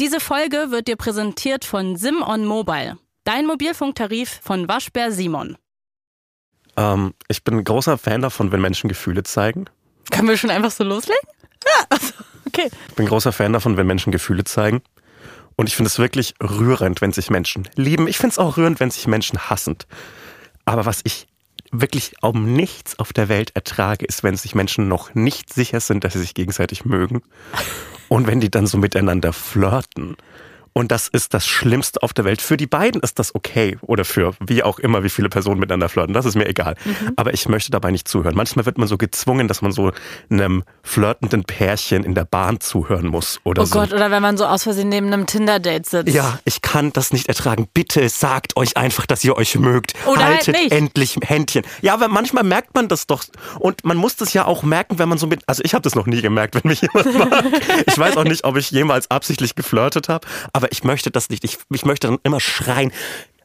Diese Folge wird dir präsentiert von Sim on Mobile, dein Mobilfunktarif von Waschbär Simon. Ähm, ich bin ein großer Fan davon, wenn Menschen Gefühle zeigen. Können wir schon einfach so loslegen? Ja, also, okay. Ich bin ein großer Fan davon, wenn Menschen Gefühle zeigen. Und ich finde es wirklich rührend, wenn sich Menschen lieben. Ich finde es auch rührend, wenn sich Menschen hassen. Aber was ich wirklich um nichts auf der Welt ertrage, ist, wenn sich Menschen noch nicht sicher sind, dass sie sich gegenseitig mögen. Und wenn die dann so miteinander flirten. Und das ist das Schlimmste auf der Welt. Für die beiden ist das okay. Oder für wie auch immer, wie viele Personen miteinander flirten. Das ist mir egal. Mhm. Aber ich möchte dabei nicht zuhören. Manchmal wird man so gezwungen, dass man so einem flirtenden Pärchen in der Bahn zuhören muss. Oder oh so. Gott, oder wenn man so aus Versehen neben einem Tinder-Date sitzt. Ja, ich kann das nicht ertragen. Bitte sagt euch einfach, dass ihr euch mögt. Oder halt Haltet nicht. endlich Händchen. Ja, aber manchmal merkt man das doch. Und man muss das ja auch merken, wenn man so mit. Also ich habe das noch nie gemerkt, wenn mich jemand mag. Ich weiß auch nicht, ob ich jemals absichtlich geflirtet habe. Aber ich möchte das nicht. Ich, ich möchte dann immer schreien.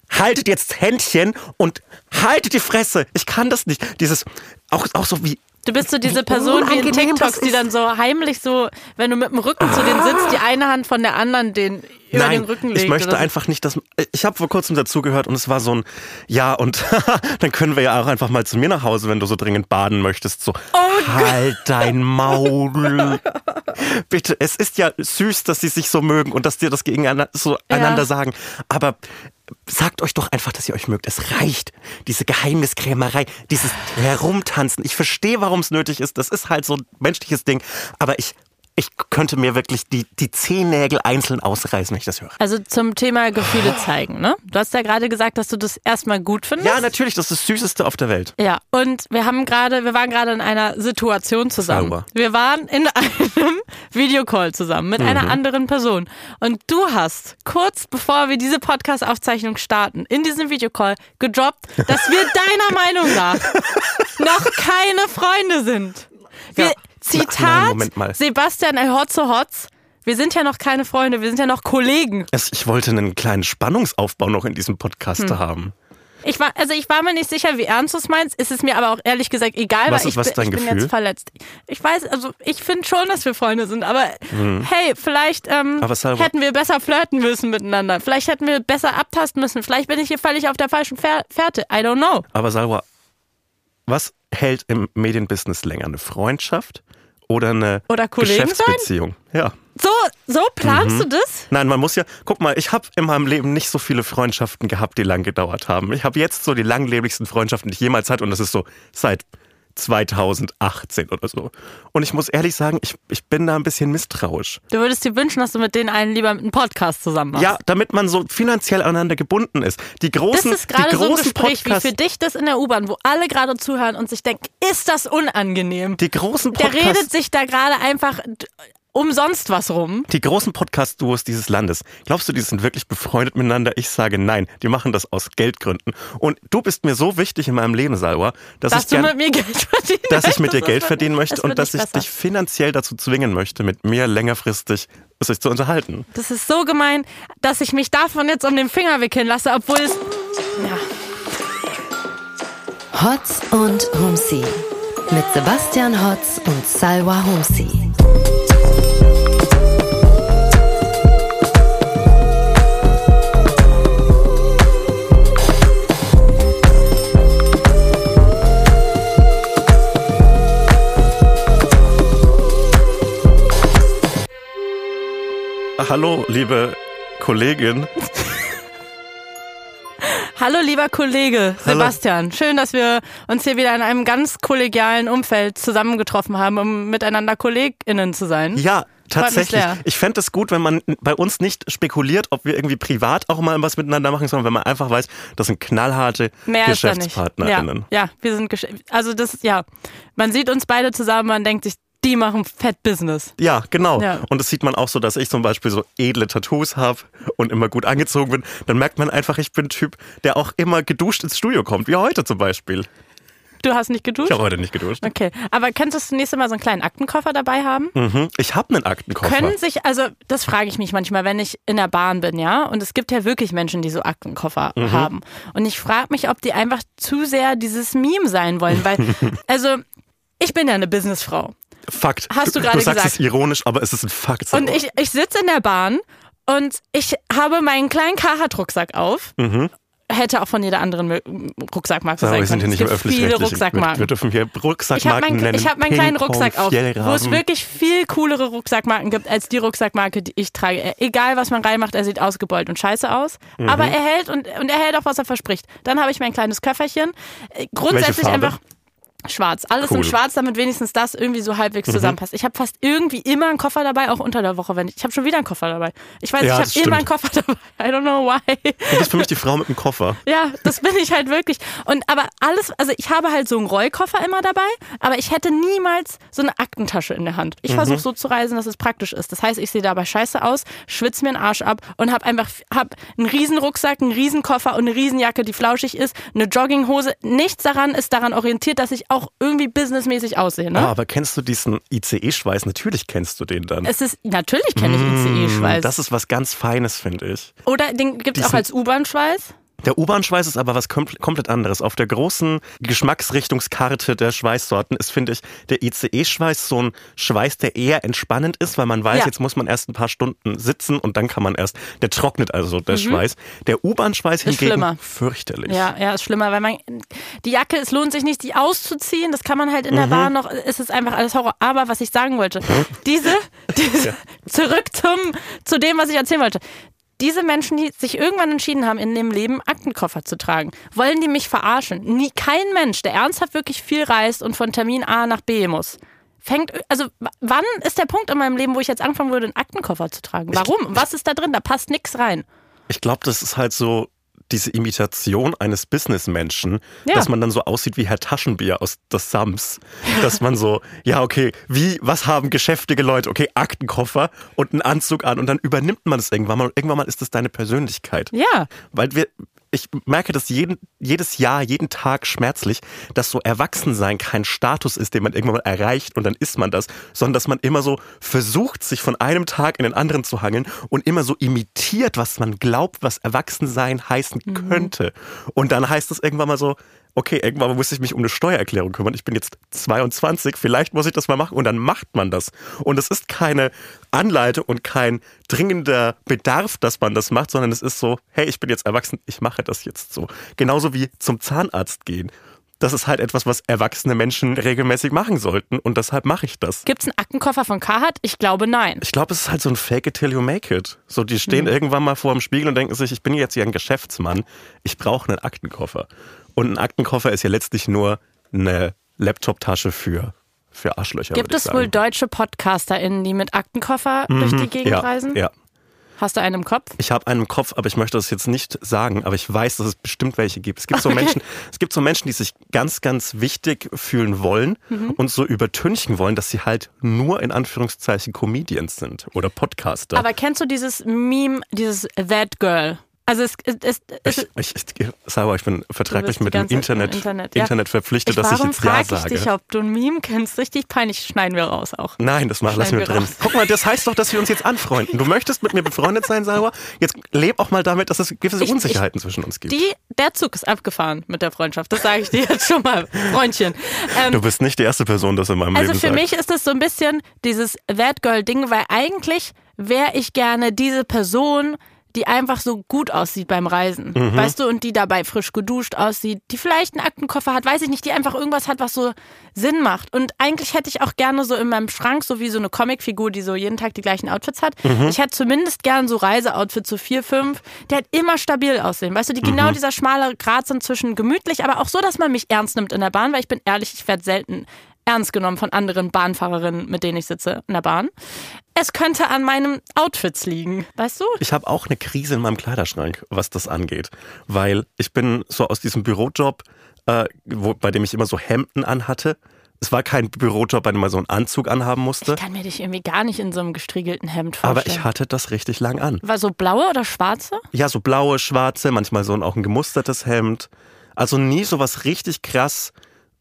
Haltet jetzt Händchen und haltet die Fresse. Ich kann das nicht. Dieses, auch, auch so wie, Du bist so diese Person wie in TikToks, die dann so heimlich so, wenn du mit dem Rücken zu denen sitzt, die eine Hand von der anderen den über Nein, den Rücken legt. ich möchte einfach nicht, dass ich habe vor kurzem dazugehört und es war so ein ja und dann können wir ja auch einfach mal zu mir nach Hause, wenn du so dringend baden möchtest. So Oh halt dein Maul. Bitte, es ist ja süß, dass sie sich so mögen und dass dir das gegeneinander so einander sagen, aber Sagt euch doch einfach, dass ihr euch mögt. Es reicht. Diese Geheimniskrämerei, dieses Herumtanzen. Ich verstehe, warum es nötig ist. Das ist halt so ein menschliches Ding. Aber ich, ich könnte mir wirklich die, die Zehennägel einzeln ausreißen, wenn ich das höre. Also zum Thema Gefühle zeigen, ne? Du hast ja gerade gesagt, dass du das erstmal gut findest. Ja, natürlich, das ist das Süßeste auf der Welt. Ja, und wir haben gerade, wir waren gerade in einer Situation zusammen. Sauber. Wir waren in einem Videocall zusammen mit einer Mhm. anderen Person. Und du hast kurz bevor wir diese Podcast-Aufzeichnung starten, in diesem Videocall gedroppt, dass wir deiner Meinung nach noch keine Freunde sind. Wir, Ja. Zitat, Nein, Moment mal. Sebastian El Hotzo Hotz, wir sind ja noch keine Freunde, wir sind ja noch Kollegen. Es, ich wollte einen kleinen Spannungsaufbau noch in diesem Podcast Hm. haben. Ich war, also ich war mir nicht sicher, wie ernst du es meinst. Ist es mir aber auch ehrlich gesagt egal, Was weil ist- ich, was bin, ich bin jetzt verletzt. Ich weiß, also ich finde schon, dass wir Freunde sind, aber hey, vielleicht ähm. Aber hätten wir besser flirten müssen miteinander. Vielleicht hätten wir besser abtasten müssen. Vielleicht bin ich hier völlig auf der falschen Fähr Fährte. I don't know. Aber Salwa, was hält im Medienbusiness länger? Eine Freundschaft oder eine Oder Kollegen sein? Geschäftsbeziehung? Ja. So, so planst Mhm. du das? Nein, man muss ja, guck mal, ich habe in meinem Leben nicht so viele Freundschaften gehabt, die lang gedauert haben. Ich habe jetzt so die langlebigsten Freundschaften, die ich jemals hatte und das ist so seit 2018 oder so. Und ich muss ehrlich sagen, ich, ich bin da ein bisschen misstrauisch. Du würdest dir wünschen, dass du mit denen einen lieber einen Podcast zusammen machst. Ja, damit man so finanziell aneinander gebunden ist. Die Das großen, ist gerade so ein Gespräch wie Podcasts, für dich das in der U-Bahn, wo alle gerade zuhören und sich denken, ist das unangenehm? die großen Der Podcasts, redet sich da gerade einfach umsonst was rum. die großen Podcast-Duos dieses Landes, glaubst du, die sind wirklich befreundet miteinander? Ich sage nein, die machen das aus Geldgründen. Und du bist mir so wichtig in meinem Leben, Salwa, dass, Dass ich du gern, mit mir Geld verdienen dass ich mit dir Das Geld wird- verdienen möchte das und dass ich besser. dich finanziell dazu zwingen möchte, mit mir längerfristig sich zu unterhalten. Das ist so gemein, dass ich mich davon jetzt um den Finger wickeln lasse, obwohl es. Ja. Hotz und Humsi. Mit Sebastian Hotz und Salwa Humsi. Hallo, liebe Kollegin. Hallo, lieber Kollege Hallo. Sebastian. Schön, dass wir uns hier wieder in einem ganz kollegialen Umfeld zusammengetroffen haben, um miteinander KollegInnen zu sein. Ja, tatsächlich. Ich fände es gut, wenn man bei uns nicht spekuliert, ob wir irgendwie privat auch mal was miteinander machen, sondern wenn man einfach weiß, das sind knallharte Mehr. GeschäftspartnerInnen. Ja, ja, wir sind, also das, ja, man sieht uns beide zusammen, man denkt sich, die machen fett Business. Ja, genau. Ja. Und das sieht man auch so, dass ich zum Beispiel so edle Tattoos habe und immer gut angezogen bin. Dann merkt man einfach, ich bin ein Typ, der auch immer geduscht ins Studio kommt, wie heute zum Beispiel. Du hast nicht geduscht? Ich habe heute nicht geduscht. Okay, aber könntest du nächstes Mal so einen kleinen Aktenkoffer dabei haben? Mhm. Ich habe einen Aktenkoffer. Können sich, also das frage ich mich manchmal, wenn ich in der Bahn bin, ja, und es gibt ja wirklich Menschen, die so Aktenkoffer Mhm. haben. Und ich frage mich, ob die einfach zu sehr dieses Meme sein wollen, weil, also ich bin ja eine Businessfrau. Fakt. Hast du du gerade sagst gesagt. es ironisch, aber es ist ein Fakt. Und ich, ich sitze in der Bahn Und ich habe meinen kleinen Carhartt-Rucksack auf. Hätte auch von jeder anderen Rucksackmarke sein wir sind können. hier nicht im viele Rucksackmarken. wir dürfen hier Ich habe Rucksackmarken meinen, nennen. ich hab meinen kleinen Rucksack auf, wo es wirklich viel coolere Rucksackmarken gibt als die Rucksackmarke, die ich trage. Egal, was man reinmacht, er sieht ausgebeult und scheiße aus. Mhm. Aber er hält und, und er hält auch, was er verspricht. Dann habe ich mein kleines Köfferchen. Äh, Grundsätzlich einfach schwarz. Alles Cool. Mhm. in schwarz, damit wenigstens das irgendwie so halbwegs zusammenpasst. Ich habe fast irgendwie immer einen Koffer dabei, auch unter der Woche. Wenn ich ich habe schon wieder einen Koffer dabei. Ich weiß, Ja, ich habe immer einen. Koffer dabei. I don't know why. Du bist für mich die Frau mit dem Koffer. Ja, das bin ich halt wirklich. Und aber alles, also ich habe halt so einen Rollkoffer immer dabei, aber ich hätte niemals so eine Aktentasche in der Hand. Ich versuche so zu reisen, dass es praktisch ist. Das heißt, ich sehe dabei scheiße aus, schwitze mir den Arsch ab und habe einfach hab einen riesen Rucksack, einen riesen Koffer und eine Riesenjacke, die flauschig ist, eine Jogginghose. Nichts daran ist daran orientiert, dass ich auch irgendwie businessmäßig aussehe. Ne? Ah, aber kennst du diesen ICE-Schweiß? Natürlich kennst du den dann. Es ist, natürlich kenne ich ICE-Schweiß. Das ist was ganz Feines, finde ich. Oder den gibt es auch als U-Bahn-Schweiß. Der U-Bahn-Schweiß ist aber was kom komplett anderes. Auf der großen Geschmacksrichtungskarte der Schweißsorten ist, finde ich, der ICE-Schweiß so ein Schweiß, der eher entspannend ist, weil man weiß, Ja. jetzt muss man erst ein paar Stunden sitzen und dann kann man erst, der trocknet also, der Schweiß. Der U-Bahn-Schweiß Mhm. Ist hingegen schlimmer. fürchterlich. Ja, ja, ist schlimmer, weil man die Jacke, es lohnt sich nicht, die auszuziehen. Das kann man halt in der Bahn noch. Es ist einfach alles Horror. Aber was ich sagen wollte, diese, diese zurück zum zu dem, was ich erzählen wollte. Diese Menschen, die sich irgendwann entschieden haben, in dem Leben Aktenkoffer zu tragen, wollen die mich verarschen? Nie, kein Mensch, der ernsthaft wirklich viel reist und von Termin A nach B muss, fängt, also wann ist der Punkt in meinem Leben, wo ich jetzt anfangen würde, einen Aktenkoffer zu tragen? Warum? Was ist da drin? Da passt nichts rein. Ich glaube, das ist halt so diese Imitation eines Businessmenschen, Ja. dass man dann so aussieht wie Herr Taschenbier aus das Sams. Dass man so, ja, okay, wie, was haben geschäftige Leute? Okay, Aktenkoffer und einen Anzug an und dann übernimmt man es irgendwann mal und irgendwann mal ist das deine Persönlichkeit. Ja. Weil wir, ich merke das jeden, jedes Jahr, jeden Tag schmerzlich, dass so Erwachsensein kein Status ist, den man irgendwann mal erreicht und dann ist man das, sondern dass man immer so versucht, sich von einem Tag in den anderen zu hangeln und immer so imitiert, was man glaubt, was Erwachsensein heißen könnte. Und dann heißt es irgendwann mal so, okay, irgendwann muss ich mich um eine Steuererklärung kümmern. Ich bin jetzt 22, vielleicht muss ich das mal machen und dann macht man das. Und es ist keine Anleitung und kein dringender Bedarf, dass man das macht, sondern es ist so, hey, ich bin jetzt erwachsen, ich mache das jetzt so. Genauso wie zum Zahnarzt gehen. Das ist halt etwas, was erwachsene Menschen regelmäßig machen sollten und deshalb mache ich das. Gibt es einen Aktenkoffer von Carhartt? Ich glaube nein. Ich glaube, es ist halt so ein Fake it till you make it. So, die stehen irgendwann mal vor dem Spiegel und denken sich, ich bin jetzt hier ein Geschäftsmann, ich brauche einen Aktenkoffer. Und ein Aktenkoffer ist ja letztlich nur eine Laptoptasche für, für Arschlöcher. Gibt es ich wohl sagen. deutsche PodcasterInnen, die mit Aktenkoffer durch die Gegend ja, reisen? Ja. Hast du einen im Kopf? Ich habe einen im Kopf, aber ich möchte das jetzt nicht sagen, aber ich weiß, dass es bestimmt welche gibt. Es gibt so Okay. Menschen, es gibt so Menschen, die sich ganz, ganz wichtig fühlen wollen Mhm. und so übertünchen wollen, dass sie halt nur in Anführungszeichen Comedians sind oder Podcaster. Aber kennst du dieses Meme, dieses That Girl? Also es, es, es, ich, ich, ich, Sauer, ich bin vertraglich mit dem Internet, Internet, Internet, ja. verpflichtet, ich, dass ich warum jetzt Ja frage ich sage. dich, ob du ein Meme kennst? Richtig peinlich. Schneiden wir raus auch. Nein, das mach, lassen wir drin. raus. Guck mal, das heißt doch, dass wir uns jetzt anfreunden. Du möchtest mit mir befreundet sein, Sauer. Jetzt leb auch mal damit, dass es gewisse Ich- Unsicherheiten zwischen uns gibt. Die, der Zug ist abgefahren mit der Freundschaft. Das sage ich dir jetzt schon mal, Freundchen. Ähm, du bist nicht die erste Person, das in meinem Also Leben für sagt. mich ist das so ein bisschen dieses That Girl Ding, weil eigentlich wäre ich gerne diese Person, die einfach so gut aussieht beim Reisen. Mhm. Weißt du, und die dabei frisch geduscht aussieht, die vielleicht einen Aktenkoffer hat, weiß ich nicht, die einfach irgendwas hat, was so Sinn macht. Und eigentlich hätte ich auch gerne so in meinem Schrank so wie so eine Comicfigur, die so jeden Tag die gleichen Outfits hat. Mhm. Ich hätte zumindest gern so Reiseoutfits, so vier, fünf, die halt immer stabil aussehen. Weißt du, die Mhm. genau dieser schmale Grad sind zwischen gemütlich, aber auch so, dass man mich ernst nimmt in der Bahn, weil ich bin ehrlich, ich werde selten ernst genommen von anderen Bahnfahrerinnen, mit denen ich sitze in der Bahn. Es könnte an meinem Outfits liegen, weißt du? Ich habe auch eine Krise in meinem Kleiderschrank, was das angeht. Weil ich bin so aus diesem Bürojob, äh, wo, bei dem ich immer so Hemden anhatte. Es war kein Bürojob, bei dem man so einen Anzug anhaben musste. Ich kann mir dich irgendwie gar nicht in so einem gestriegelten Hemd vorstellen. Aber ich hatte das richtig lang an. War so blaue oder schwarze? Ja, so blaue, schwarze, manchmal so ein, auch ein gemustertes Hemd. Also nie so was richtig krass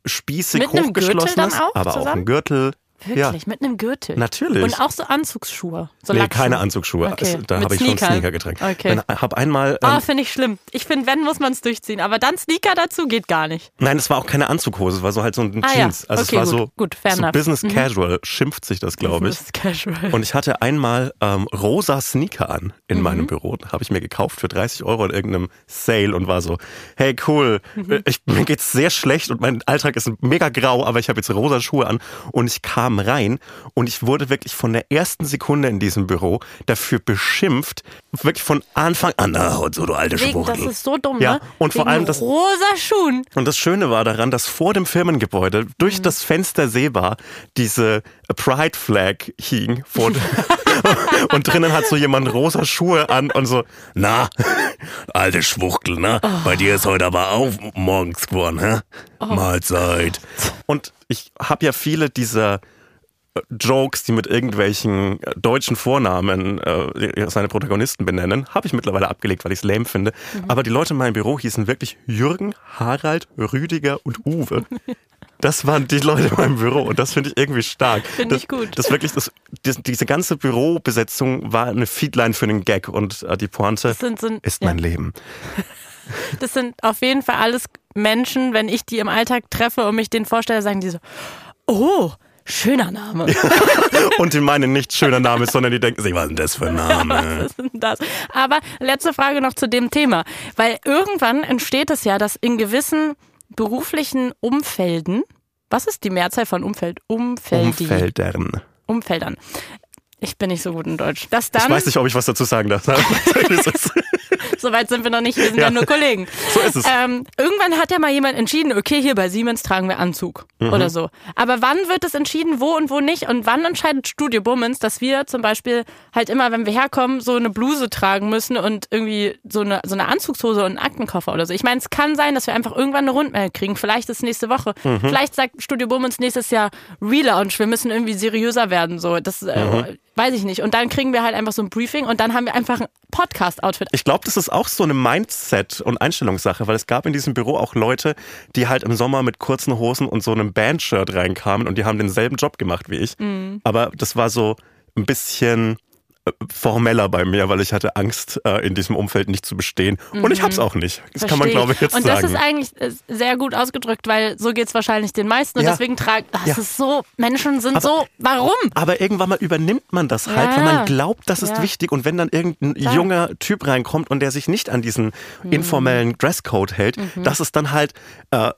spießig Mit einem Gürtel hochgeschlossenes, dann auch aber auch zusammen? ein Gürtel, Wirklich, mit einem Gürtel. Natürlich. Und auch so Anzugsschuhe. So nee, Lackschuhe. keine Anzugsschuhe. Okay. Es- Da habe ich schon. Sneaker getragen. Okay. Dann habe einmal. Ah, Ähm, finde ich schlimm. Ich finde, wenn, muss man es durchziehen. Aber dann Sneaker dazu geht gar nicht. nein, es war auch keine Anzughose, es war so halt so ein Ah, ja. Jeans. Also Okay, es war gut. so, Gut, fair so enough. Business Mhm. Casual, schimpft sich das, glaube ich. Ist casual. Und ich hatte einmal ähm, rosa Sneaker an in Mhm. meinem Büro. Habe ich mir gekauft für 30 Euro in irgendeinem Sale und war so, hey cool, Mhm. ich, mir geht's sehr schlecht und mein Alltag ist mega grau, aber ich habe jetzt rosa Schuhe an. Und ich kam rein und ich wurde wirklich von der ersten Sekunde in diesem Büro dafür beschimpft, wirklich von Anfang an, na, so du alte Wegen, das Schwuchtel. ist so dumm, Ja, ne? und vor Wegen allem das- rosa Schuhen. Und das Schöne war daran, dass vor dem Firmengebäude Mhm. durch das Fenster sehbar diese Pride Flag hing. Vor und drinnen hat so jemand rosa Schuhe an und so, na, alte Schwuchtel, ne? Oh. Bei dir ist heute aber auch morgens geworden, hä? Mahlzeit. Und ich habe ja viele dieser Jokes, die mit irgendwelchen äh, deutschen Vornamen äh, seine Protagonisten benennen, habe ich mittlerweile abgelegt, weil ich es lame finde. Mhm. Aber die Leute in meinem Büro hießen wirklich Jürgen, Harald, Rüdiger und Uwe. Das waren die Leute in meinem Büro und das finde ich irgendwie stark. Finde ich gut. Das wirklich, das, das, diese ganze Bürobesetzung war eine Feedline für einen Gag und äh, die Pointe sind, sind, ist ja. mein Leben. das sind auf jeden Fall alles Menschen, wenn ich die im Alltag treffe und mich denen vorstelle, sagen die so, oh, schöner Name. Und die meinen nicht schöner Name, sondern die denken sich, was ist denn das für ein Name? Was ist denn das? Aber letzte Frage noch zu dem Thema. Weil irgendwann entsteht es ja, dass in gewissen beruflichen Umfelden, was ist die Mehrzahl von Umfeld? Umfeldi. Umfeldern. Umfeldern. Ich bin nicht so gut in Deutsch. Das dann, Ich weiß nicht, ob ich was dazu sagen darf. so weit sind wir noch nicht, wir sind ja, Ja. nur Kollegen. So ist es. Ähm, irgendwann hat ja mal jemand entschieden, okay, hier bei Siemens tragen wir Anzug Mhm. oder so. Aber wann wird es entschieden, wo und wo nicht? Und wann entscheidet Studio Bummens, dass wir zum Beispiel halt immer, wenn wir herkommen, so eine Bluse tragen müssen und irgendwie so eine, so eine Anzugshose und einen Aktenkoffer oder so? Ich meine, es kann sein, dass wir einfach irgendwann eine Rundmail kriegen. Vielleicht ist nächste Woche. Mhm. Vielleicht sagt Studio Bummens nächstes Jahr Relaunch. Wir müssen irgendwie seriöser werden. So, das Mhm. äh, weiß ich nicht. Und dann kriegen wir halt einfach so ein Briefing und dann haben wir einfach ein Podcast-Outfit. Ich glaube, das ist auch so eine Mindset- und Einstellungssache, weil es gab in diesem Büro auch Leute, die halt im Sommer mit kurzen Hosen und so einem Bandshirt reinkamen und die haben denselben Job gemacht wie ich. Aber das war so ein bisschen formeller bei mir, weil ich hatte Angst, äh, in diesem Umfeld nicht zu bestehen. Und ich hab's auch nicht. Das kann man, glaube ich, jetzt Und sagen. das ist eigentlich äh, sehr gut ausgedrückt, weil so geht's wahrscheinlich den meisten. Und Ja. deswegen tragen, das Ja. ist so, Menschen sind Aber- so, warum? Aber irgendwann mal übernimmt man das halt, Ja. weil man glaubt, das ist wichtig. Und wenn dann irgendein Klar. junger Typ reinkommt und der sich nicht an diesen Mhm. informellen Dresscode hält, das ist dann halt äh,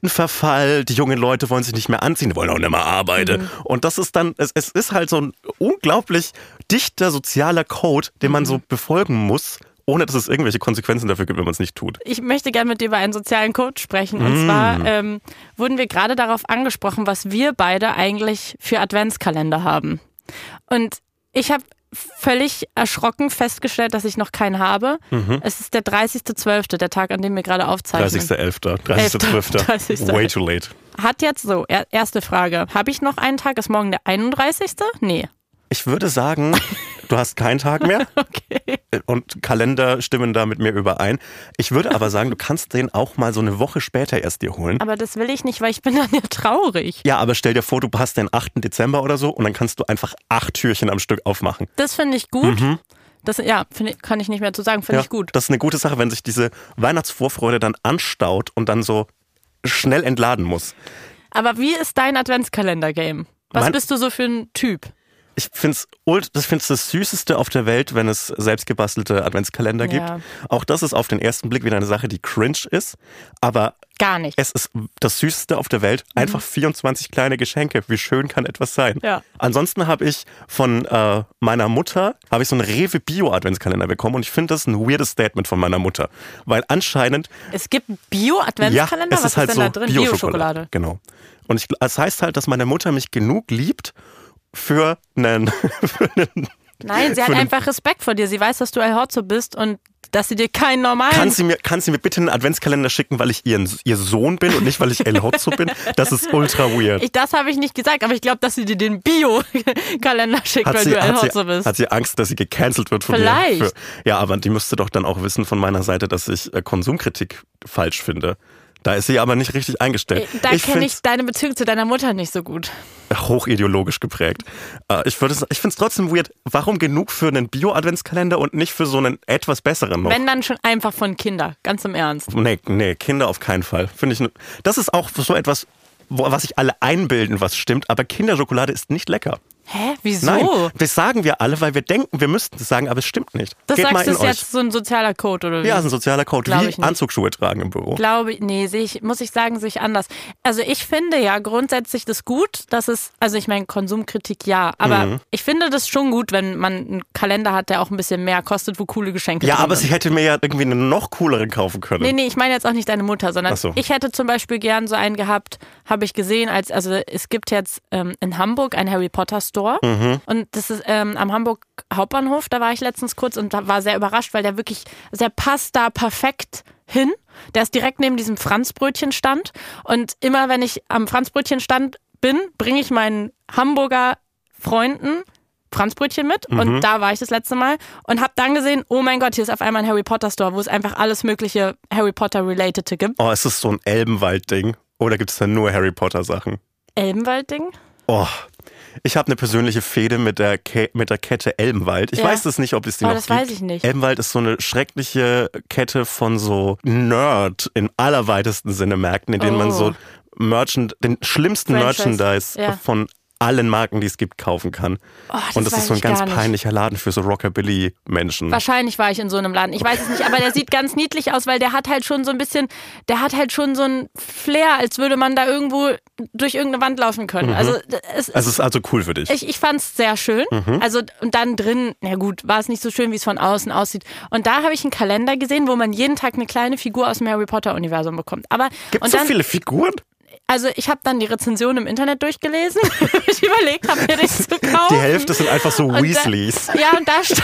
Sittenverfall. Die jungen Leute wollen sich nicht mehr anziehen, die wollen auch nicht mehr arbeiten. Mhm. Und das ist dann, es, es ist halt so ein unglaublich dichter sozialer Code, den man Mhm. so befolgen muss, ohne dass es irgendwelche Konsequenzen dafür gibt, wenn man es nicht tut. Ich möchte gerne mit dir über einen sozialen Code sprechen. Mm. Und zwar ähm, wurden wir gerade darauf angesprochen, was wir beide eigentlich für Adventskalender haben. Und ich habe völlig erschrocken festgestellt, dass ich noch keinen habe. Mhm. Es ist der 30.12., der Tag, an dem wir gerade aufzeichnen. 30.11., 30.12. 30. Way too late. Hat jetzt so, er, erste Frage. Habe ich noch einen Tag? Ist morgen der 31.? Nee. Ich würde sagen, du hast keinen Tag mehr. Okay. und Kalender stimmen da mit mir überein. Ich würde aber sagen, du kannst den auch mal so eine Woche später erst dir holen. Aber das will ich nicht, weil ich bin dann ja traurig. Ja, aber stell dir vor, du hast den 8. Dezember oder so und dann kannst du einfach acht Türchen am Stück aufmachen. Das finde ich gut. Das, ja, finde ich, kann ich nicht mehr zu sagen. Finde Mhm. Ja, ich gut. Das ist eine gute Sache, wenn sich diese Weihnachtsvorfreude dann anstaut und dann so schnell entladen muss. Aber wie ist dein Adventskalender-Game? Was Mein- bist du so für ein Typ? Ich finde es das, find's das Süßeste auf der Welt, wenn es selbstgebastelte Adventskalender gibt. Ja. Auch das ist auf den ersten Blick wieder eine Sache, die cringe ist. Aber Gar nicht. Es ist das Süßeste auf der Welt. Einfach 24 kleine Geschenke. Wie schön kann etwas sein? Ja. Ansonsten habe ich von äh, meiner Mutter habe ich so einen Rewe Bio Adventskalender bekommen und ich finde das ein weirdes Statement von meiner Mutter, weil anscheinend Es gibt Bio-Adventskalender? ja, es Was ist halt ist so denn da drin? Bio-Schokolade. Genau. Und ich, das heißt halt, dass meine Mutter mich genug liebt für einen, für einen Nein, sie hat einfach Respekt vor dir. Sie weiß, dass du El Hotzo bist und dass sie dir keinen normalen... Kann sie, mir, kann sie mir bitte einen Adventskalender schicken, weil ich ihr, ihr Sohn bin und nicht, weil ich El Hotzo bin? Das ist ultra weird. ich, das habe ich nicht gesagt, aber ich glaube, dass sie dir den Bio-Kalender schickt, Hat weil sie, du El Hotzo bist. hat sie Angst, dass sie gecancelt wird von Vielleicht. mir? Für, ja, aber die müsste doch dann auch wissen von meiner Seite, dass ich äh, Konsumkritik falsch finde. Da ist sie aber nicht richtig eingestellt. Äh, Da kenne ich deine Beziehung zu deiner Mutter nicht so gut. hochideologisch geprägt. Äh, Ich, ich finde es trotzdem weird, warum genug für einen Bio-Adventskalender und nicht für so einen etwas besseren noch? Wenn dann schon einfach von Kinder, ganz im Ernst. Nee, nee, Kinder auf keinen Fall. Finde ich, ne- das ist auch so etwas, was sich alle einbilden, was stimmt, aber Kinderschokolade ist nicht lecker. Hä? Wieso? Nein, das sagen wir alle, weil wir denken, wir müssten es sagen, aber es stimmt nicht. das Geht sagst du euch. jetzt so ein sozialer Code oder wie? ja, ist ein sozialer Code, Glaub wie ich. Anzugsschuhe tragen im Büro. Glaube ich, nee, ich, muss ich sagen, sehe ich anders. Also ich finde ja grundsätzlich das gut, dass es, also ich meine, Konsumkritik ja, aber Mhm. ich finde das schon gut, wenn man einen Kalender hat, der auch ein bisschen mehr kostet, wo coole Geschenke Ja, aber sind. sie hätte mir ja irgendwie einen noch cooleren kaufen können. Nee, nee, ich meine jetzt auch nicht deine Mutter, sondern so. ich hätte zum Beispiel gern so einen gehabt, habe ich gesehen, als, also es gibt jetzt ähm, in Hamburg einen Harry Potter Store Mhm. und das ist ähm, am Hamburg Hauptbahnhof, da war ich letztens kurz und da war sehr überrascht, weil der wirklich, der passt da perfekt hin. Der ist direkt neben diesem Franzbrötchenstand und immer wenn ich am Franzbrötchenstand bin, bringe ich meinen Hamburger Freunden Franzbrötchen mit und da war ich das letzte Mal und habe dann gesehen, oh mein Gott, hier ist auf einmal ein Harry Potter Store, wo es einfach alles mögliche Harry Potter related gibt. Oh, ist es so ein Elbenwald-Ding? Oder gibt es da nur Harry Potter-Sachen? Elbenwald-Ding? Oh, ich habe eine persönliche Fehde mit der, Ke mit der Kette Elbenwald. Ich Ja. weiß das nicht, ob es die Oh, noch das gibt. weiß ich nicht. Elbenwald ist so eine schreckliche Kette von so Nerd im allerweitesten Sinne Märkten, in denen man Oh. so Merchant, den schlimmsten Franchise, Merchandise ja. von allen Marken, die es gibt, kaufen kann. Oh, das Und das ist so ein ganz peinlicher Laden für so Rockabilly-Menschen. Wahrscheinlich war ich in so einem Laden. Ich weiß es nicht, aber der sieht ganz niedlich aus, weil der hat halt schon so ein bisschen, der hat halt schon so ein Flair, als würde man da irgendwo durch irgendeine Wand laufen können. Also es, Es ist also cool für dich. ich, ich fand es sehr schön. Mhm. Also und dann drin, na gut, war es nicht so schön, wie es von außen aussieht. Und da habe ich einen Kalender gesehen, wo man jeden Tag eine kleine Figur aus dem Harry Potter Universum bekommt. Aber Gibt es so dann, viele Figuren? also ich habe dann die Rezension im Internet durchgelesen. ich überlegt habe, mir das zu kaufen. Die Hälfte sind einfach so Und da- Weasleys. Ja, und da stand.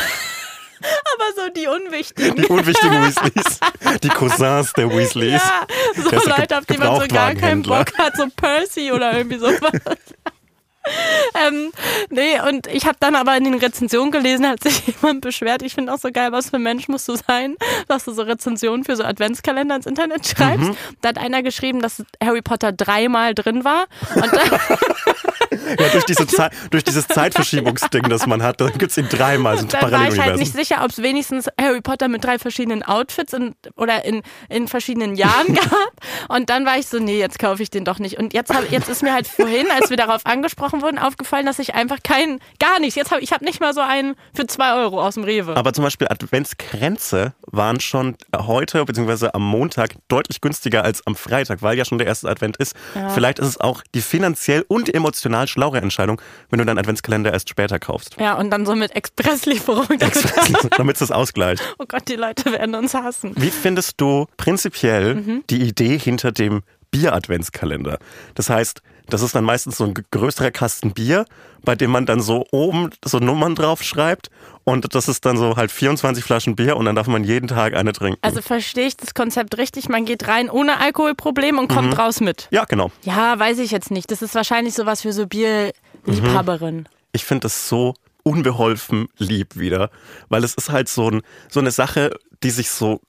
Aber so die unwichtigen. Die unwichtigen Weasleys. Die Cousins der Weasleys. Ja, so Der Leute, auf die man so gar keinen. Bock hat, so Percy oder irgendwie sowas. ähm, nee, und ich habe dann aber in den Rezensionen gelesen, hat sich jemand beschwert. Ich finde auch so geil, was für ein Mensch musst du sein, dass du so Rezensionen für so Adventskalender ins Internet schreibst. Mhm. Da hat einer geschrieben, dass Harry Potter dreimal drin war. Und Ja, durch, diese Zeit, durch dieses Zeitverschiebungsding, das man hat, dann gibt es ihn dreimal, sind dann war ich halt nicht sicher, ob es wenigstens Harry Potter mit drei verschiedenen Outfits in, oder in, in verschiedenen Jahren gab. Und dann war ich so, nee, jetzt kaufe ich den doch nicht. Und jetzt, hab, jetzt ist mir halt vorhin, als wir darauf angesprochen wurden, aufgefallen, dass ich einfach keinen, gar nichts, jetzt habe ich habe nicht mal so einen für zwei Euro aus dem Rewe. Aber zum Beispiel Adventskränze waren schon heute bzw. am Montag deutlich günstiger als am Freitag, weil ja schon der erste Advent ist. Vielleicht ist es auch die finanziell und emotional schlauere Entscheidung, wenn du deinen Adventskalender erst später kaufst. ja, und dann so mit Expresslieferung. Damit es das ausgleicht. oh Gott, die Leute werden uns hassen. Wie findest du prinzipiell Mhm. die Idee hinter dem Bier-Adventskalender? Das heißt, das ist dann meistens so ein größerer Kasten Bier, bei dem man dann so oben so Nummern drauf schreibt und das ist dann so halt 24 Flaschen Bier und dann darf man jeden Tag eine trinken. Also verstehe ich das Konzept richtig, man geht rein ohne Alkoholproblem und Mhm. kommt raus mit. ja, genau. Ja, weiß ich jetzt nicht. Das ist wahrscheinlich sowas für so Bierliebhaberinnen. Ich finde das so unbeholfen lieb wieder, weil es ist halt so, ein, so eine Sache, die sich so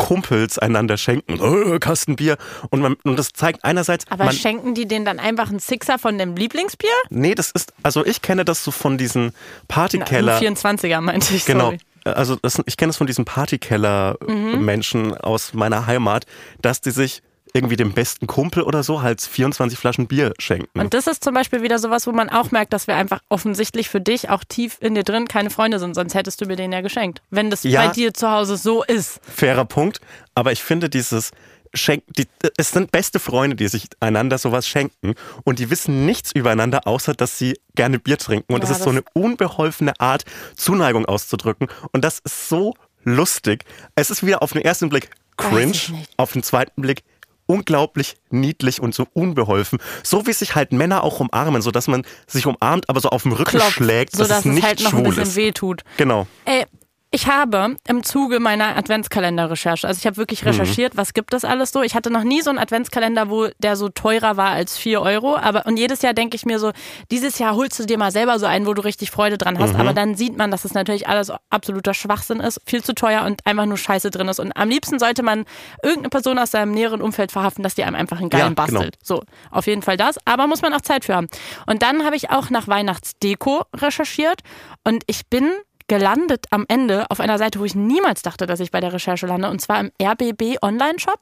Kumpels einander schenken. Oh, Kasten Bier. Und, man, und das zeigt einerseits, Aber man, schenken die denen dann einfach einen Sixer von dem Lieblingsbier? nee, das ist, also ich kenne das so von diesen Na, Partykeller. ein 24er meinte ich, Genau. sorry. Also das, ich kenne es von diesen Partykeller-Menschen aus meiner Heimat, dass die sich irgendwie dem besten Kumpel oder so halt 24 Flaschen Bier schenken. Und das ist zum Beispiel wieder sowas, wo man auch merkt, dass wir einfach offensichtlich für dich auch tief in dir drin keine Freunde sind, sonst hättest du mir den ja geschenkt. Wenn das Ja. bei dir zu Hause so ist. Fairer Punkt. Aber ich finde dieses Schenk, die, es sind beste Freunde, die sich einander sowas schenken und die wissen nichts übereinander, außer dass sie gerne Bier trinken. Und Ja, es ist so das- eine unbeholfene Art, Zuneigung auszudrücken. Und das ist so lustig. Es ist wieder auf den ersten Blick cringe, auf den zweiten Blick unglaublich niedlich und so unbeholfen. So wie sich halt Männer auch umarmen, so dass man sich umarmt, aber so auf dem Rücken Klopft, schlägt, dass sodass es nicht es halt noch ein schwul bisschen ist. weh tut. Genau. Ey, Ich habe im Zuge meiner Adventskalender-Recherche, also ich habe wirklich recherchiert, was gibt es alles so. Ich hatte noch nie so einen Adventskalender, wo der so teurer war als 4 Euro. Aber und jedes Jahr denke ich mir so, dieses Jahr holst du dir mal selber so einen, wo du richtig Freude dran hast. Aber dann sieht man, dass es natürlich alles absoluter Schwachsinn ist, viel zu teuer und einfach nur Scheiße drin ist. Und am liebsten sollte man irgendeine Person aus seinem näheren Umfeld verhaften, dass die einem einfach einen geilen Ja, genau. bastelt. So, auf jeden Fall das. Aber muss man auch Zeit für haben. Und dann habe ich auch nach Weihnachtsdeko recherchiert und ich bin gelandet am Ende auf einer Seite, wo ich niemals dachte, dass ich bei der Recherche lande, und zwar im RBB Online-Shop.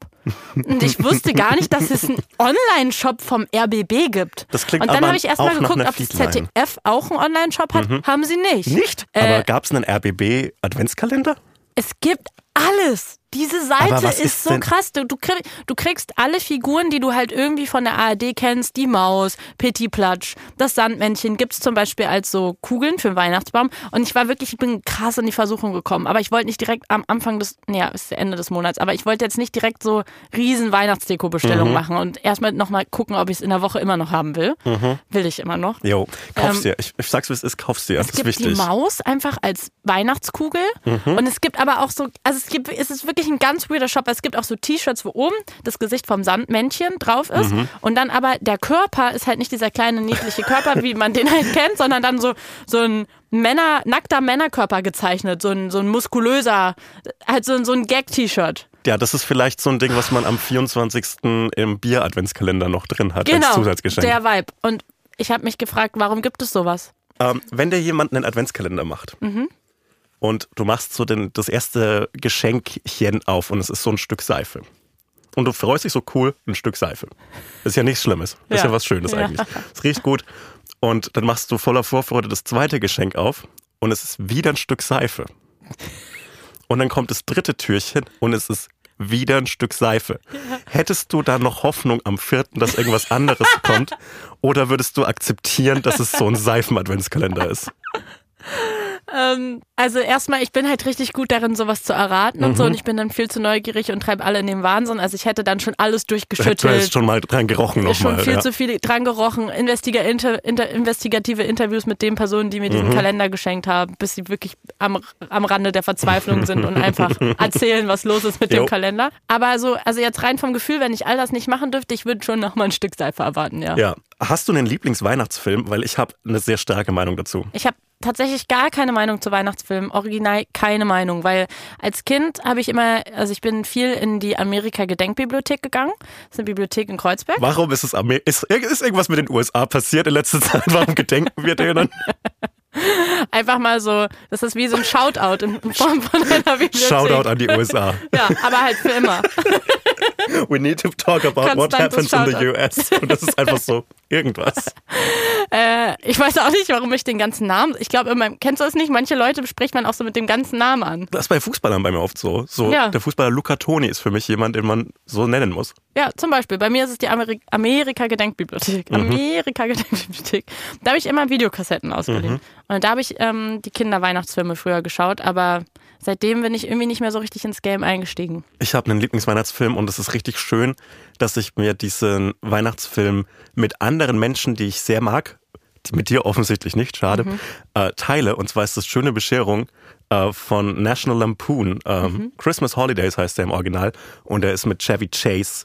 Und ich wusste gar nicht, dass es einen Online-Shop vom RBB gibt. Das klingt und dann habe ich erstmal geguckt, ob das. ZDF auch einen Online-Shop hat. Haben sie nicht. Nicht? Äh, Aber gab es einen RBB-Adventskalender? es gibt alles. Diese Seite ist, ist so krass. Du, du, krieg, du kriegst alle Figuren, die du halt irgendwie von der ARD kennst. Die Maus, Petit Platsch, das Sandmännchen gibt's zum Beispiel als so Kugeln für den Weihnachtsbaum. Und ich war wirklich, ich bin krass in die Versuchung gekommen. Aber ich wollte nicht direkt am Anfang des, naja, ist Ende des Monats, aber ich wollte jetzt nicht direkt so riesen Weihnachtsdeko-Bestellungen Mhm. machen und erstmal nochmal gucken, ob ich es in der Woche immer noch haben will. Will ich immer noch. Jo, kauf's Ähm, dir. Ich, ich sag's, wie es ist, kauf's dir. Es Das ist gibt wichtig. die Maus einfach als Weihnachtskugel und es gibt aber auch so, also es gibt, es ist wirklich ein ganz weirder Shop. Es gibt auch so T-Shirts, wo oben das Gesicht vom Sandmännchen drauf ist und dann aber der Körper ist halt nicht dieser kleine niedliche Körper, wie man den halt kennt, sondern dann so so ein Männer, nackter Männerkörper gezeichnet, so ein, so ein muskulöser, halt so, ein- so ein Gag-T-Shirt. Ja, das ist vielleicht so ein Ding, was man am 24. im Bier-Adventskalender noch drin hat als Genau, Zusatzgeschenk. der Vibe. Und ich habe mich gefragt, warum gibt es sowas? Ähm, wenn dir jemand einen Adventskalender macht und du machst so den, das erste Geschenkchen auf und es ist so ein Stück Seife. Und du freust dich so cool, ein Stück Seife. Das ist ja nichts Schlimmes. Ist Ja. ja was Schönes Ja. eigentlich. Es riecht gut. Und dann machst du voller Vorfreude das zweite Geschenk auf und es ist wieder ein Stück Seife. Und dann kommt das dritte Türchen und es ist wieder ein Stück Seife. Hättest du da noch Hoffnung am vierten, dass irgendwas anderes kommt? Oder würdest du akzeptieren, dass es so ein Seifen-Adventskalender ist? Ähm, also erstmal, ich bin halt richtig gut darin, sowas zu erraten und so. Mhm. Und ich bin dann viel zu neugierig und treibe alle in den Wahnsinn. Also ich hätte dann schon alles Du durchgeschüttelt. hast schon mal dran gerochen schon nochmal. viel Ja. zu viel dran gerochen, Investiga inter, inter, investigative Interviews mit den Personen, die mir Mhm. diesen Kalender geschenkt haben, bis sie wirklich am, am Rande der Verzweiflung sind und einfach erzählen, was los ist mit Jo. dem Kalender. Aber so, also jetzt rein vom Gefühl, wenn ich all das nicht machen dürfte, ich würde schon noch mal ein Stück Seife erwarten, ja. ja. Hast du einen Lieblingsweihnachtsfilm? Weil ich habe eine sehr starke Meinung dazu. Ich habe tatsächlich gar keine Meinung zu Weihnachtsfilmen, original keine Meinung, weil als Kind habe ich immer, also ich bin viel in die Amerika-Gedenkbibliothek gegangen. Das ist eine Bibliothek in Kreuzberg. Warum ist es Amer ist, ist irgendwas mit den USA passiert in letzter Zeit? Warum gedenken wir denen? Einfach mal so, das ist wie so ein Shoutout in Form von einer Bibliothek. Shoutout an die USA. Ja, aber halt für immer. We need to talk about what Konstantes happens in the Shoutout. US. Und das ist einfach so irgendwas. Äh, ich weiß auch nicht, warum ich den ganzen Namen. Ich glaube, immer- kennst du das nicht? Manche Leute spricht man auch so mit dem ganzen Namen an. Das ist bei Fußballern bei mir oft so. so Ja. Der Fußballer Luca Toni ist für mich jemand, den man so nennen muss. Ja, zum Beispiel. Bei mir ist es die Ameri Amerika-Gedenkbibliothek. Amerika-Gedenkbibliothek. Da habe ich immer Videokassetten ausgeliehen. Und da habe ich ähm, die Kinderweihnachtsfilme früher geschaut, aber seitdem bin ich irgendwie nicht mehr so richtig ins Game eingestiegen. Ich habe einen Lieblingsweihnachtsfilm und es ist richtig schön, dass ich mir diesen Weihnachtsfilm mit anderen Menschen, die ich sehr mag, die mit dir offensichtlich nicht, schade, äh, teile. Und zwar ist das Schöne Bescherung äh, von National Lampoon. Ähm, Christmas Holidays heißt der im Original. Und er ist mit Chevy Chase.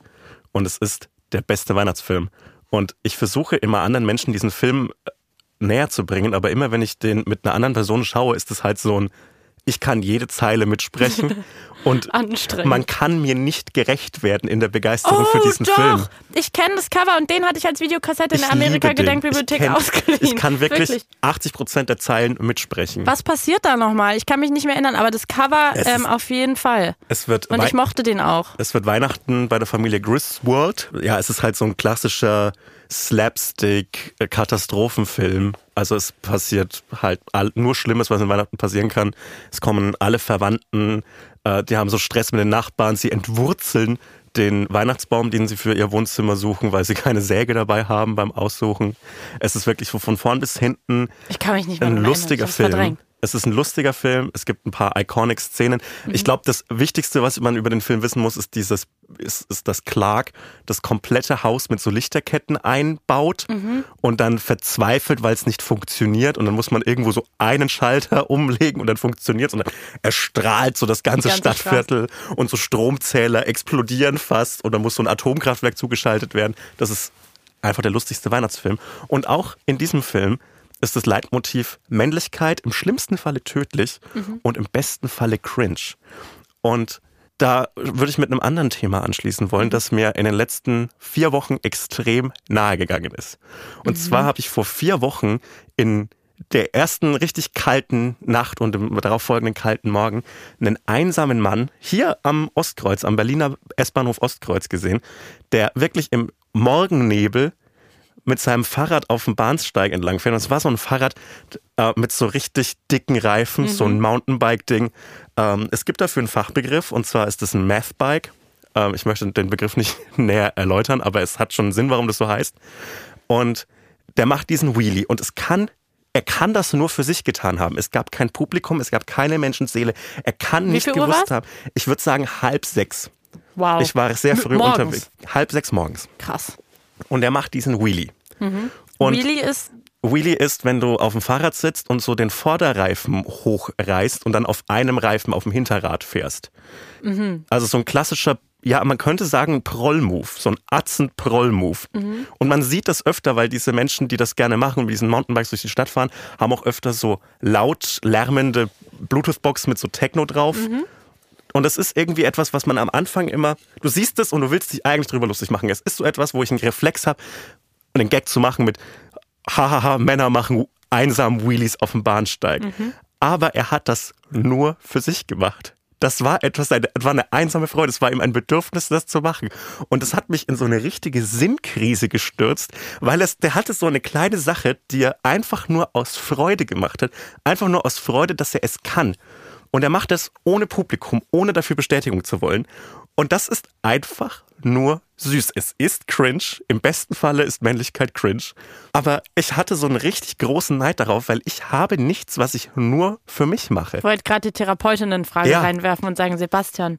Und es ist der beste Weihnachtsfilm. Und ich versuche immer anderen Menschen diesen Film äh, näher zu bringen, aber immer wenn ich den mit einer anderen Person schaue, ist es halt so ein, ich kann jede Zeile mitsprechen und man kann mir nicht gerecht werden in der Begeisterung für diesen Oh, doch. Film. Ich kenne das Cover und den hatte ich als Videokassette in der. Amerika-Gedenkbibliothek ausgeliehen. Ich kann wirklich, Wirklich. 80 Prozent der Zeilen mitsprechen. Was passiert da nochmal? Ich kann mich nicht mehr erinnern, aber das Cover ähm, ist- auf jeden Fall. Es wird, Und Wei- ich mochte den auch. es wird Weihnachten bei der Familie Griswold. Ja, es ist halt so ein klassischer Slapstick-Katastrophenfilm. Also es passiert halt nur Schlimmes, was in Weihnachten passieren kann. Es kommen alle Verwandten, äh, die haben so Stress mit den Nachbarn, sie entwurzeln den Weihnachtsbaum, den sie für ihr Wohnzimmer suchen, weil sie keine Säge dabei haben beim Aussuchen. Es ist wirklich von vorn bis hinten Ich kann mich nicht mehr ein lustiger Film. verdrängt. Es ist ein lustiger Film. Es gibt ein paar iconic Szenen. Mhm. Ich glaube, das Wichtigste, was man über den Film wissen muss, ist dieses, ist, ist, dass Clark das komplette Haus mit so Lichterketten einbaut Mhm. und dann verzweifelt, weil es nicht funktioniert. Und dann muss man irgendwo so einen Schalter umlegen und dann funktioniert Und dann erstrahlt so das ganze, ganze Stadtviertel und so Stromzähler explodieren fast. Und dann muss so ein Atomkraftwerk zugeschaltet werden. Das ist einfach der lustigste Weihnachtsfilm. Und auch in diesem Film ist das Leitmotiv Männlichkeit im schlimmsten Falle tödlich und im besten Falle cringe. Und da würde ich mit einem anderen Thema anschließen wollen, das mir in den letzten vier Wochen extrem nahe gegangen ist. Und zwar habe ich vor vier Wochen in der ersten richtig kalten Nacht und im darauf folgenden kalten Morgen einen einsamen Mann hier am Ostkreuz, am Berliner S-Bahnhof Ostkreuz gesehen, der wirklich im Morgennebel mit seinem Fahrrad auf dem Bahnsteig entlang fährt. Und es war so ein Fahrrad äh, mit so richtig dicken Reifen, so ein Mountainbike-Ding. Ähm, es gibt dafür einen Fachbegriff und zwar ist es ein Mathbike. Ähm, ich möchte den Begriff nicht näher erläutern, aber es hat schon Sinn, warum das so heißt. Und der macht diesen Wheelie und es kann, er kann das nur für sich getan haben. Es gab kein Publikum, es gab keine Menschenseele. Er kann nicht viel Uhr gewusst haben. Ich würde sagen halb sechs. Wow. Ich war sehr früh Morgens. unterwegs. Halb sechs morgens. Krass. Und er macht diesen Wheelie. Und Wheelie ist Wheelie ist, wenn du auf dem Fahrrad sitzt und so den Vorderreifen hochreißt und dann auf einem Reifen auf dem Hinterrad fährst. Also so ein klassischer, ja, man könnte sagen Proll-Move, so ein Atzen-Proll-Move. Und man sieht das öfter, weil diese Menschen, die das gerne machen und mit diesen Mountainbikes durch die Stadt fahren, haben auch öfter so laut lärmende Bluetooth-Box mit so Techno drauf. Und das ist irgendwie etwas, was man am Anfang immer, du siehst es und du willst dich eigentlich drüber lustig machen. Es ist so etwas, wo ich einen Reflex habe, einen Gag zu machen mit hahaha, Männer machen einsam Wheelies auf dem Bahnsteig. Aber er hat das nur für sich gemacht. Das war etwas, eine, war eine einsame Freude. Es war ihm ein Bedürfnis, das zu machen. Und das hat mich in so eine richtige Sinnkrise gestürzt, weil es, der hatte so eine kleine Sache, die er einfach nur aus Freude gemacht hat. Einfach nur aus Freude, dass er es kann. Und er macht es ohne Publikum, ohne dafür Bestätigung zu wollen. Und das ist einfach nur süß. Es ist cringe. Im besten Falle ist Männlichkeit cringe. Aber ich hatte so einen richtig großen Neid darauf, weil ich habe nichts, was ich nur für mich mache. Ich wollte gerade die Therapeutin eine Frage Ja. reinwerfen und sagen, Sebastian,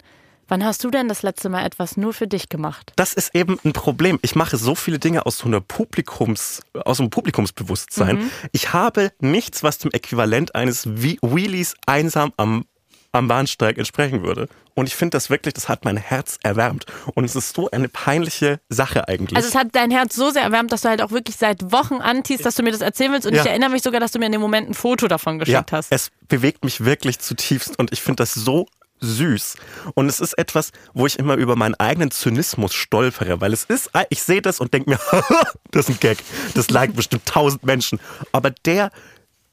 wann hast du denn das letzte Mal etwas nur für dich gemacht? Das ist eben ein Problem. Ich mache so viele Dinge aus so einer Publikums, aus einem Publikumsbewusstsein. Ich habe nichts, was dem Äquivalent eines Whe- Wheelies einsam am, am Bahnsteig entsprechen würde. Und ich finde das wirklich, das hat mein Herz erwärmt. Und es ist so eine peinliche Sache eigentlich. Also es hat dein Herz so sehr erwärmt, dass du halt auch wirklich seit Wochen antiest, dass du mir das erzählen willst. Und Ja. ich erinnere mich sogar, dass du mir in dem Moment ein Foto davon geschickt ja, hast. Es bewegt mich wirklich zutiefst und ich finde das so süß. Und es ist etwas, wo ich immer über meinen eigenen Zynismus stolpere, weil es ist, ich sehe das und denke mir, das ist ein Gag, das liken bestimmt tausend Menschen. Aber der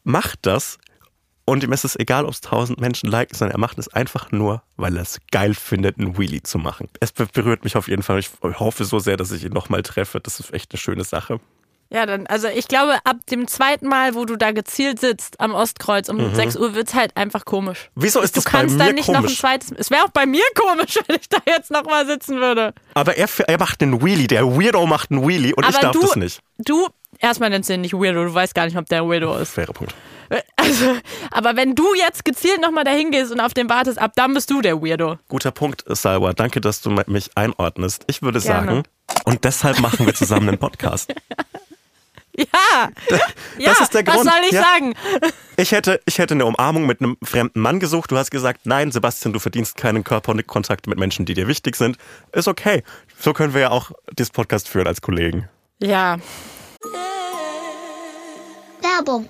macht das und ihm ist es egal, ob es tausend Menschen liken, sondern er macht es einfach nur, weil er es geil findet, einen Wheelie zu machen. Es be- berührt mich auf jeden Fall. Ich hoffe so sehr, dass ich ihn nochmal treffe. Das ist echt eine schöne Sache. Ja, dann, also ich glaube, ab dem zweiten Mal, wo du da gezielt sitzt am Ostkreuz um 6 Uhr, wird's halt einfach komisch. Wieso ist du das bei kannst mir dann nicht noch ein komisch? zweites. Es wäre auch bei mir komisch, wenn ich da jetzt nochmal sitzen würde. Aber er, er macht einen Wheelie. Der Weirdo macht einen Wheelie und ich Aber darf du, das nicht. du, erstmal nennst du ihn nicht Weirdo, du weißt gar nicht, ob der ein Weirdo ist. Faire Punkt. Also, aber wenn du jetzt gezielt nochmal dahin gehst und auf den wartest, ab dann bist du der Weirdo. Guter Punkt, Salwa. Danke, dass du mich einordnest. Ich würde Gerne. sagen, und deshalb machen wir zusammen einen Podcast. Ja, ja, ist der was Grund, soll ich ja. sagen? Ich hätte, ich hätte eine Umarmung mit einem fremden Mann gesucht. Du hast gesagt, nein, Sebastian, du verdienst keinen Körperkontakt mit Menschen, die dir wichtig sind. Ist okay. So können wir ja auch dieses Podcast führen als Kollegen. Ja, Werbung.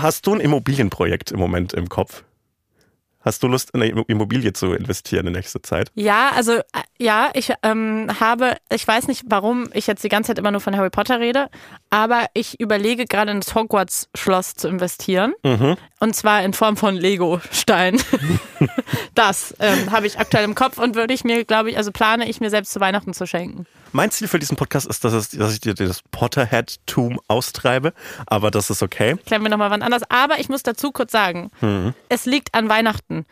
Hast du ein Immobilienprojekt im Moment im Kopf? Hast du Lust, in eine Immobilie zu investieren in nächster Zeit? Ja, also äh, ja, ich ähm, habe, ich weiß nicht, warum ich jetzt die ganze Zeit immer nur von Harry Potter rede, aber ich überlege gerade in das Hogwarts-Schloss zu investieren. Und zwar in Form von Lego-Stein. das ähm, habe ich aktuell im Kopf und würde ich mir, glaube ich, also plane ich mir selbst zu Weihnachten zu schenken. Mein Ziel für diesen Podcast ist, dass, es, dass ich dir das Potterhead-Tum austreibe, aber das ist okay. Klären wir nochmal wann anders. Aber ich muss dazu kurz sagen, es liegt an Weihnachten.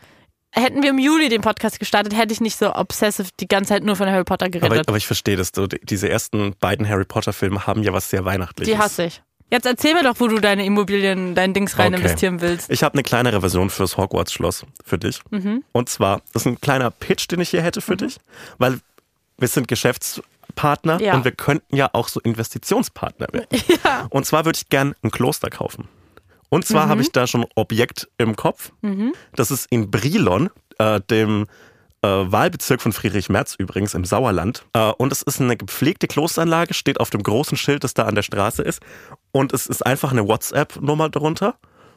Hätten wir im Juli den Podcast gestartet, hätte ich nicht so obsessive die ganze Zeit nur von Harry Potter Aber, geredet. aber ich verstehe das. Diese ersten beiden Harry Potter-Filme haben ja was sehr Weihnachtliches. die hasse ich. Jetzt erzähl mir doch, wo du deine Immobilien, dein Dings rein Okay. investieren willst. Ich habe eine kleinere Version fürs Hogwarts-Schloss für dich. Mhm. Und zwar, das ist ein kleiner Pitch, den ich hier hätte für dich, weil wir sind Geschäftspartner Ja. und wir könnten ja auch so Investitionspartner werden. Ja. Und zwar würde ich gern ein Kloster kaufen. Und zwar Mhm. habe ich da schon ein Objekt im Kopf. Das ist in Brilon, äh, dem äh, Wahlbezirk von Friedrich Merz übrigens im Sauerland. Äh, und es ist eine gepflegte Klosteranlage, steht auf dem großen Schild, das da an der Straße ist. Und es ist einfach eine WhatsApp-Nummer drunter.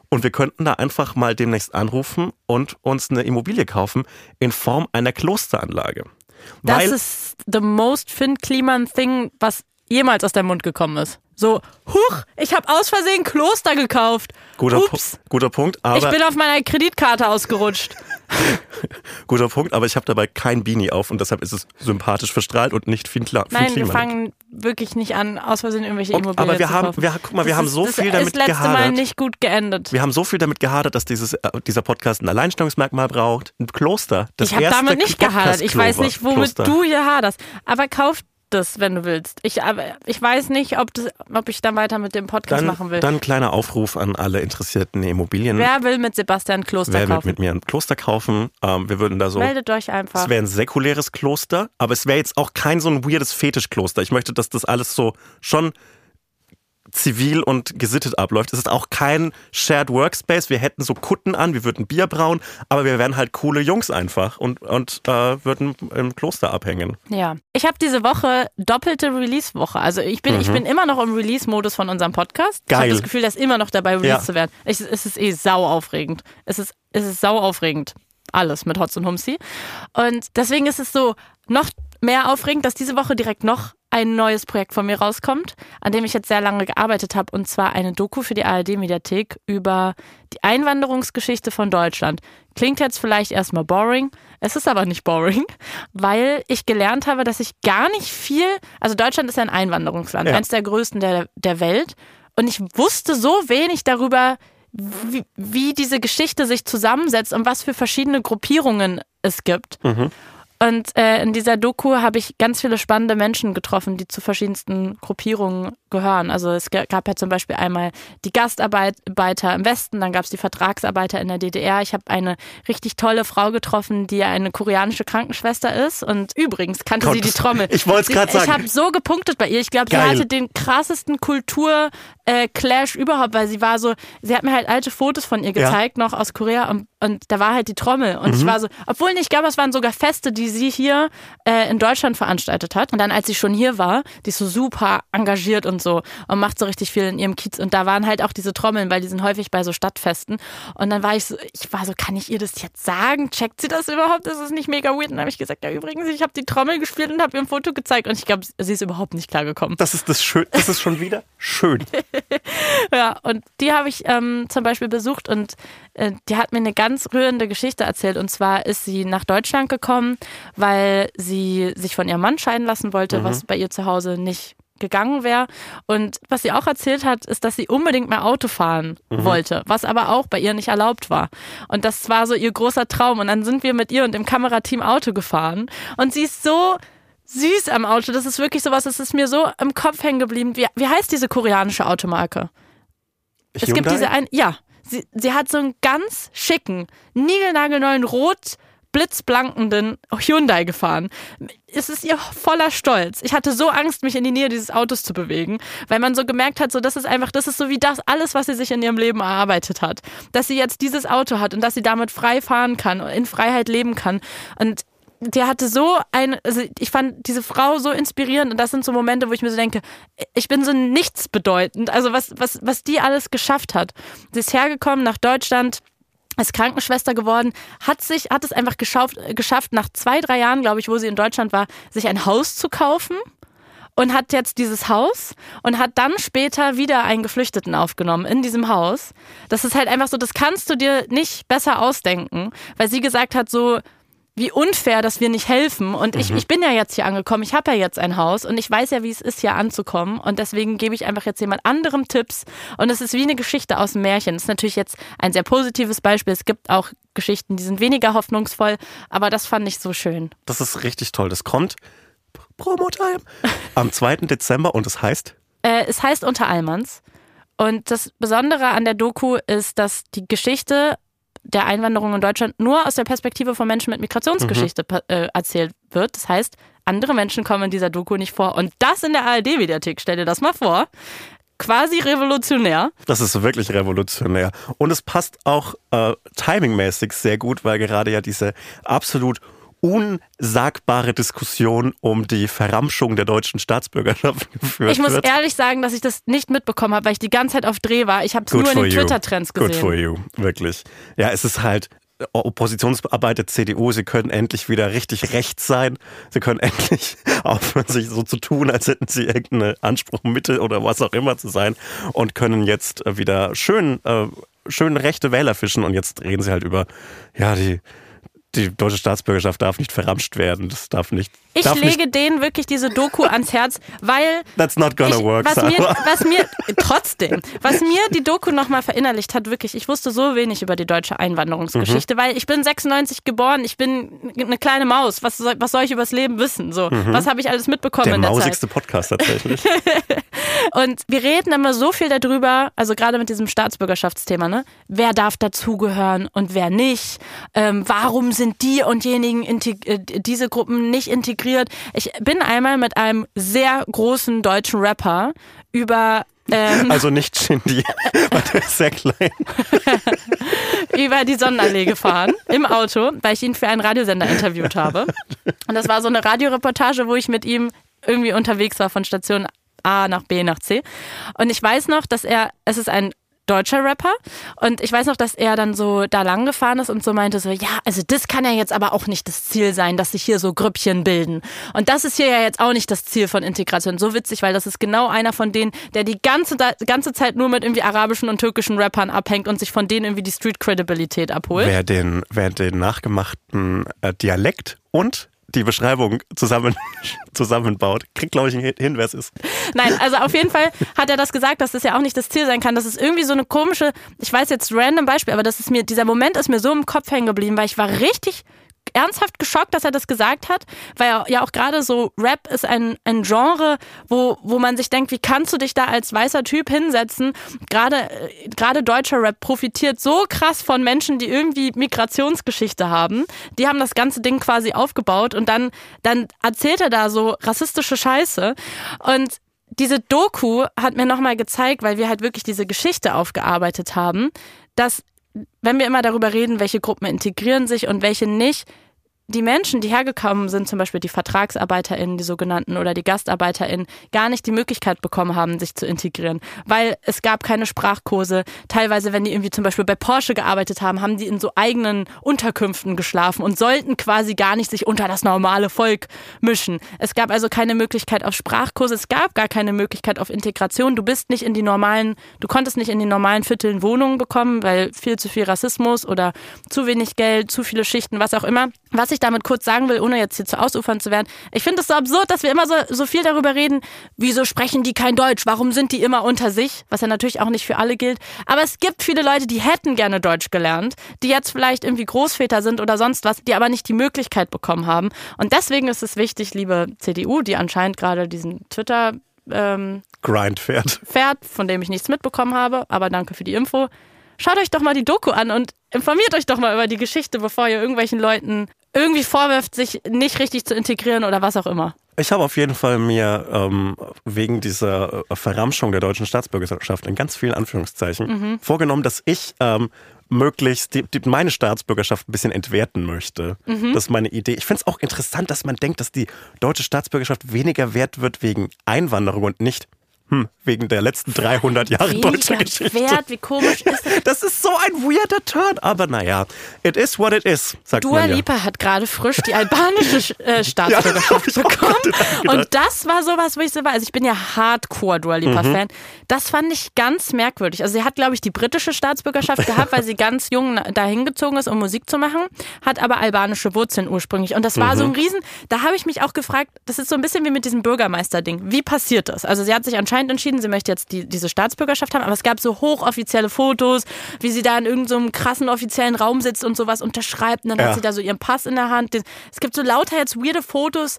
Und wir könnten da einfach mal demnächst anrufen und uns eine Immobilie kaufen in Form einer Klosteranlage. Das ist the most Finn Kliman Thing, was jemals aus deinem Mund gekommen ist. So, huch, ich habe aus Versehen Kloster gekauft. guter, Ups, Pu guter Punkt, ich aber bin auf meiner Kreditkarte ausgerutscht. guter Punkt, aber ich habe dabei kein Beanie auf und deshalb ist es sympathisch verstrahlt und nicht viel Finn Nein, wir fangen wirklich nicht an, aus Versehen irgendwelche Okay, Immobilien aber wir zu haben- kaufen. wir- guck mal, wir Das haben ist- so das viel ist damit letzte Mal gehadert. nicht gut geendet. Wir haben so viel damit gehadert, dass dieses, äh, dieser Podcast ein Alleinstellungsmerkmal braucht. Ein Kloster. Das ich habe damit nicht gehadert. Ich weiß nicht, womit Kloster. du hier haderst. Aber kauf das, wenn du willst. Ich, aber ich weiß nicht, ob, das, ob ich dann weiter mit dem Podcast Dann, machen will. dann ein kleiner Aufruf an alle interessierten Immobilien. Wer will mit Sebastian Kloster Wer will kaufen? mit mir ein Kloster kaufen? Ähm, wir würden da so. Meldet euch einfach. Es wäre ein säkuläres Kloster, aber es wäre jetzt auch kein so ein weirdes Fetischkloster. Ich möchte, dass das alles so schon zivil und gesittet abläuft. Es ist auch kein Shared Workspace. Wir hätten so Kutten an, wir würden Bier brauen, aber wir wären halt coole Jungs einfach und, und äh, würden im Kloster abhängen. Ja. Ich habe diese Woche doppelte Release-Woche. Also ich bin, ich bin immer noch im Release-Modus von unserem Podcast. Ich habe Geil. das Gefühl, dass immer noch dabei released Ja. zu werden. Ich, es ist eh sau aufregend. Es ist, es ist sau aufregend. Alles mit Hotz und Humsi. Und deswegen ist es so noch mehr aufregend, dass diese Woche direkt noch ein neues Projekt von mir rauskommt, an dem ich jetzt sehr lange gearbeitet habe, und zwar eine Doku für die ARD-Mediathek über die Einwanderungsgeschichte von Deutschland. Klingt jetzt vielleicht erstmal boring, es ist aber nicht boring, weil ich gelernt habe, dass ich gar nicht viel, also Deutschland ist ja ein Einwanderungsland, Ja. eins der größten der, der Welt, und ich wusste so wenig darüber, wie, wie diese Geschichte sich zusammensetzt und was für verschiedene Gruppierungen es gibt. Und äh, in dieser Doku habe ich ganz viele spannende Menschen getroffen, die zu verschiedensten Gruppierungen gehören. Also es ga- gab ja zum Beispiel einmal die Gastarbeiter im Westen, dann gab es die Vertragsarbeiter in der DDR. Ich habe eine richtig tolle Frau getroffen, die eine koreanische Krankenschwester ist. Und übrigens kannte Gott, sie die Trommel. ich wollt's Sie- grad sagen. Ich habe so gepunktet bei ihr. Ich glaube, sie hatte den krassesten Kultur-Clash überhaupt, weil sie war so, sie hat mir halt alte Fotos von ihr Ja. gezeigt, noch aus Korea und, und da war halt die Trommel und ich war so, obwohl nicht, ich glaube, es waren sogar Feste, die sie hier äh, in Deutschland veranstaltet hat und dann, als sie schon hier war, die ist so super engagiert und so und macht so richtig viel in ihrem Kiez und da waren halt auch diese Trommeln, weil die sind häufig bei so Stadtfesten und dann war ich so, ich war so, kann ich ihr das jetzt sagen? Checkt sie das überhaupt? Ist es nicht mega weird? Und dann habe ich gesagt, ja übrigens, ich habe die Trommel gespielt und habe ihr ein Foto gezeigt und ich glaube, sie ist überhaupt nicht klargekommen. Das ist das schön, das ist schon wieder schön. Ja, und die habe ich ähm, zum Beispiel besucht und äh, die hat mir eine ganz rührende Geschichte erzählt. Und zwar ist sie nach Deutschland gekommen, weil sie sich von ihrem Mann scheiden lassen wollte, was bei ihr zu Hause nicht gegangen wäre. Und was sie auch erzählt hat, ist, dass sie unbedingt mehr Auto fahren wollte, was aber auch bei ihr nicht erlaubt war. Und das war so ihr großer Traum. Und dann sind wir mit ihr und dem Kamerateam Auto gefahren. Und sie ist so süß am Auto. Das ist wirklich sowas, das ist mir so im Kopf hängen geblieben. Wie, wie heißt diese koreanische Automarke? Es gibt Hyundai? diese ein, ja, sie, sie hat so einen ganz schicken, niegelnagelneuen rot blitzblankenden Hyundai gefahren. Es ist ihr voller Stolz. Ich hatte so Angst, mich in die Nähe dieses Autos zu bewegen, weil man so gemerkt hat, so das ist einfach, das ist so wie das alles, was sie sich in ihrem Leben erarbeitet hat. Dass sie jetzt dieses Auto hat und dass sie damit frei fahren kann und in Freiheit leben kann. Und der hatte so ein, also ich fand diese Frau so inspirierend und das sind so Momente, wo ich mir so denke, ich bin so nichtsbedeutend. Also was, was, was die alles geschafft hat. Sie ist hergekommen nach Deutschland, ist Krankenschwester geworden, hat sich, hat es einfach geschafft, geschafft nach zwei, drei Jahren, glaube ich, wo sie in Deutschland war, sich ein Haus zu kaufen und hat jetzt dieses Haus und hat dann später wieder einen Geflüchteten aufgenommen in diesem Haus. Das ist halt einfach so, das kannst du dir nicht besser ausdenken, weil sie gesagt hat, so, wie unfair, dass wir nicht helfen. Und ich, ich bin ja jetzt hier angekommen, ich habe ja jetzt ein Haus und ich weiß ja, wie es ist, hier anzukommen. Und deswegen gebe ich einfach jetzt jemand anderem Tipps. Und es ist wie eine Geschichte aus dem Märchen. Das ist natürlich jetzt ein sehr positives Beispiel. Es gibt auch Geschichten, die sind weniger hoffnungsvoll, aber das fand ich so schön. Das ist richtig toll. Das kommt Promo-Time am 2. Dezember und es heißt Äh, es heißt Unter Allmanns. Und das Besondere an der Doku ist, dass die Geschichte der Einwanderung in Deutschland nur aus der Perspektive von Menschen mit Migrationsgeschichte pa- äh, erzählt wird. Das heißt, andere Menschen kommen in dieser Doku nicht vor. Und das in der ARD-Mediathek, stell dir das mal vor. Quasi revolutionär. Das ist wirklich revolutionär. Und es passt auch äh, timingmäßig sehr gut, weil gerade ja diese absolut unsagbare Diskussion um die Verramschung der deutschen Staatsbürgerschaft geführt Ich muss wird. ehrlich sagen, dass ich das nicht mitbekommen habe, weil ich die ganze Zeit auf Dreh war. Ich habe es nur in den. Twitter-Trends Good for gesehen. you, wirklich. Ja, es ist halt Oppositionsarbeit der CDU, sie können endlich wieder richtig rechts sein. Sie können endlich aufhören, sich so zu tun, als hätten sie irgendeinen Anspruch, Mitte oder was auch immer zu sein und können jetzt äh, wieder schön, äh, schön rechte Wähler fischen und jetzt reden sie halt über, ja, die, die deutsche Staatsbürgerschaft darf nicht verramscht werden. Das darf nicht. Ich darf lege denen wirklich diese Doku ans Herz, weil that's not gonna ich, work. was mir, was mir trotzdem, was mir die Doku nochmal verinnerlicht hat, wirklich, ich wusste so wenig über die deutsche Einwanderungsgeschichte, weil ich bin 96 geboren, ich bin eine kleine Maus. Was soll, was soll ich übers Leben wissen? So, was habe ich alles mitbekommen der in der Zeit? mausigste Podcast tatsächlich. Und wir reden immer so viel darüber, also gerade mit diesem Staatsbürgerschaftsthema, ne? Wer darf dazugehören und wer nicht? Ähm, warum sind die und jenigen äh, diese Gruppen nicht integriert? Ich bin einmal mit einem sehr großen deutschen Rapper über ähm, Also nicht Shindy, weil der ist sehr klein. über die Sonnenallee gefahren im Auto, weil ich ihn für einen Radiosender interviewt habe. Und das war so eine Radioreportage, wo ich mit ihm irgendwie unterwegs war von Station A nach B nach C. Und ich weiß noch, dass er, es ist ein deutscher Rapper und ich weiß noch, dass er dann so da lang gefahren ist und so meinte so, ja, also das kann ja jetzt aber auch nicht das Ziel sein, dass sich hier so Grüppchen bilden. Und das ist hier ja jetzt auch nicht das Ziel von Integration. So witzig, weil das ist genau einer von denen, der die ganze, ganze Zeit nur mit irgendwie arabischen und türkischen Rappern abhängt und sich von denen irgendwie die Street Credibilität abholt. Wer den, wer den nachgemachten äh, Dialekt und die Beschreibung zusammen, zusammenbaut, kriegt, glaube ich, hin, wer es ist. Nein, also auf jeden Fall hat er das gesagt, dass das ja auch nicht das Ziel sein kann. Das ist irgendwie so eine komische, ich weiß jetzt random Beispiel, aber das ist mir, dieser Moment ist mir so im Kopf hängen geblieben, weil ich war richtig ernsthaft geschockt, dass er das gesagt hat, weil ja auch gerade so Rap ist ein, ein Genre, wo, wo man sich denkt, wie kannst du dich da als weißer Typ hinsetzen? Gerade, äh, gerade deutscher Rap profitiert so krass von Menschen, die irgendwie Migrationsgeschichte haben. Die haben das ganze Ding quasi aufgebaut und dann, dann erzählt er da so rassistische Scheiße und diese Doku hat mir nochmal gezeigt, weil wir halt wirklich diese Geschichte aufgearbeitet haben, dass wenn wir immer darüber reden, welche Gruppen integrieren sich und welche nicht, die Menschen, die hergekommen sind, zum Beispiel die VertragsarbeiterInnen, die sogenannten oder die GastarbeiterInnen, gar nicht die Möglichkeit bekommen haben, sich zu integrieren. Weil es gab keine Sprachkurse. Teilweise, wenn die irgendwie zum Beispiel bei Porsche gearbeitet haben, haben die in so eigenen Unterkünften geschlafen und sollten quasi gar nicht sich unter das normale Volk mischen. Es gab also keine Möglichkeit auf Sprachkurse. Es gab gar keine Möglichkeit auf Integration. Du bist nicht in die normalen, du konntest nicht in die normalen Vierteln Wohnungen bekommen, weil viel zu viel Rassismus oder zu wenig Geld, zu viele Schichten, was auch immer. Was ich damit kurz sagen will, ohne jetzt hier zu ausufern zu werden, ich finde es so absurd, dass wir immer so, so viel darüber reden, wieso sprechen die kein Deutsch, warum sind die immer unter sich, was ja natürlich auch nicht für alle gilt. Aber es gibt viele Leute, die hätten gerne Deutsch gelernt, die jetzt vielleicht irgendwie Großväter sind oder sonst was, die aber nicht die Möglichkeit bekommen haben. Und deswegen ist es wichtig, liebe CDU, die anscheinend gerade diesen Twitter ähm, Grind fährt. Fährt, von dem ich nichts mitbekommen habe, aber danke für die Info. Schaut euch doch mal die Doku an und informiert euch doch mal über die Geschichte, bevor ihr irgendwelchen Leuten irgendwie vorwirft, sich nicht richtig zu integrieren oder was auch immer. Ich habe auf jeden Fall mir ähm, wegen dieser äh, Verramschung der deutschen Staatsbürgerschaft in ganz vielen Anführungszeichen mhm. vorgenommen, dass ich ähm, möglichst die, die, meine Staatsbürgerschaft ein bisschen entwerten möchte. Mhm. Das ist meine Idee. Ich finde es auch interessant, dass man denkt, dass die deutsche Staatsbürgerschaft weniger wert wird wegen Einwanderung und nicht hm, wegen der letzten 300 Jahre Weniger deutscher Geschichte. Wert, wie komisch ist das? Das ist so ein weirder Turn, aber naja, it is what it is, sagt Dua man ja. Lipa hat gerade frisch die albanische äh, Staatsbürgerschaft Ja, bekommen. Und das war sowas, wo ich so war. Also ich bin ja Hardcore Dua Lipa-Fan. Mhm. Das fand ich ganz merkwürdig. Also sie hat, glaube ich, die britische Staatsbürgerschaft gehabt, weil sie ganz jung dahin gezogen ist, um Musik zu machen, hat aber albanische Wurzeln ursprünglich. Und das war Mhm. so ein Riesen, da habe ich mich auch gefragt, das ist so ein bisschen wie mit diesem Bürgermeister-Ding. Wie passiert das? Also sie hat sich anscheinend entschieden, sie möchte jetzt die, diese Staatsbürgerschaft haben, aber es gab so hochoffizielle Fotos, wie sie da in irgendeinem so krassen offiziellen Raum sitzt und sowas unterschreibt und dann Ja. hat sie da so ihren Pass in der Hand. Es gibt so lauter jetzt weirde Fotos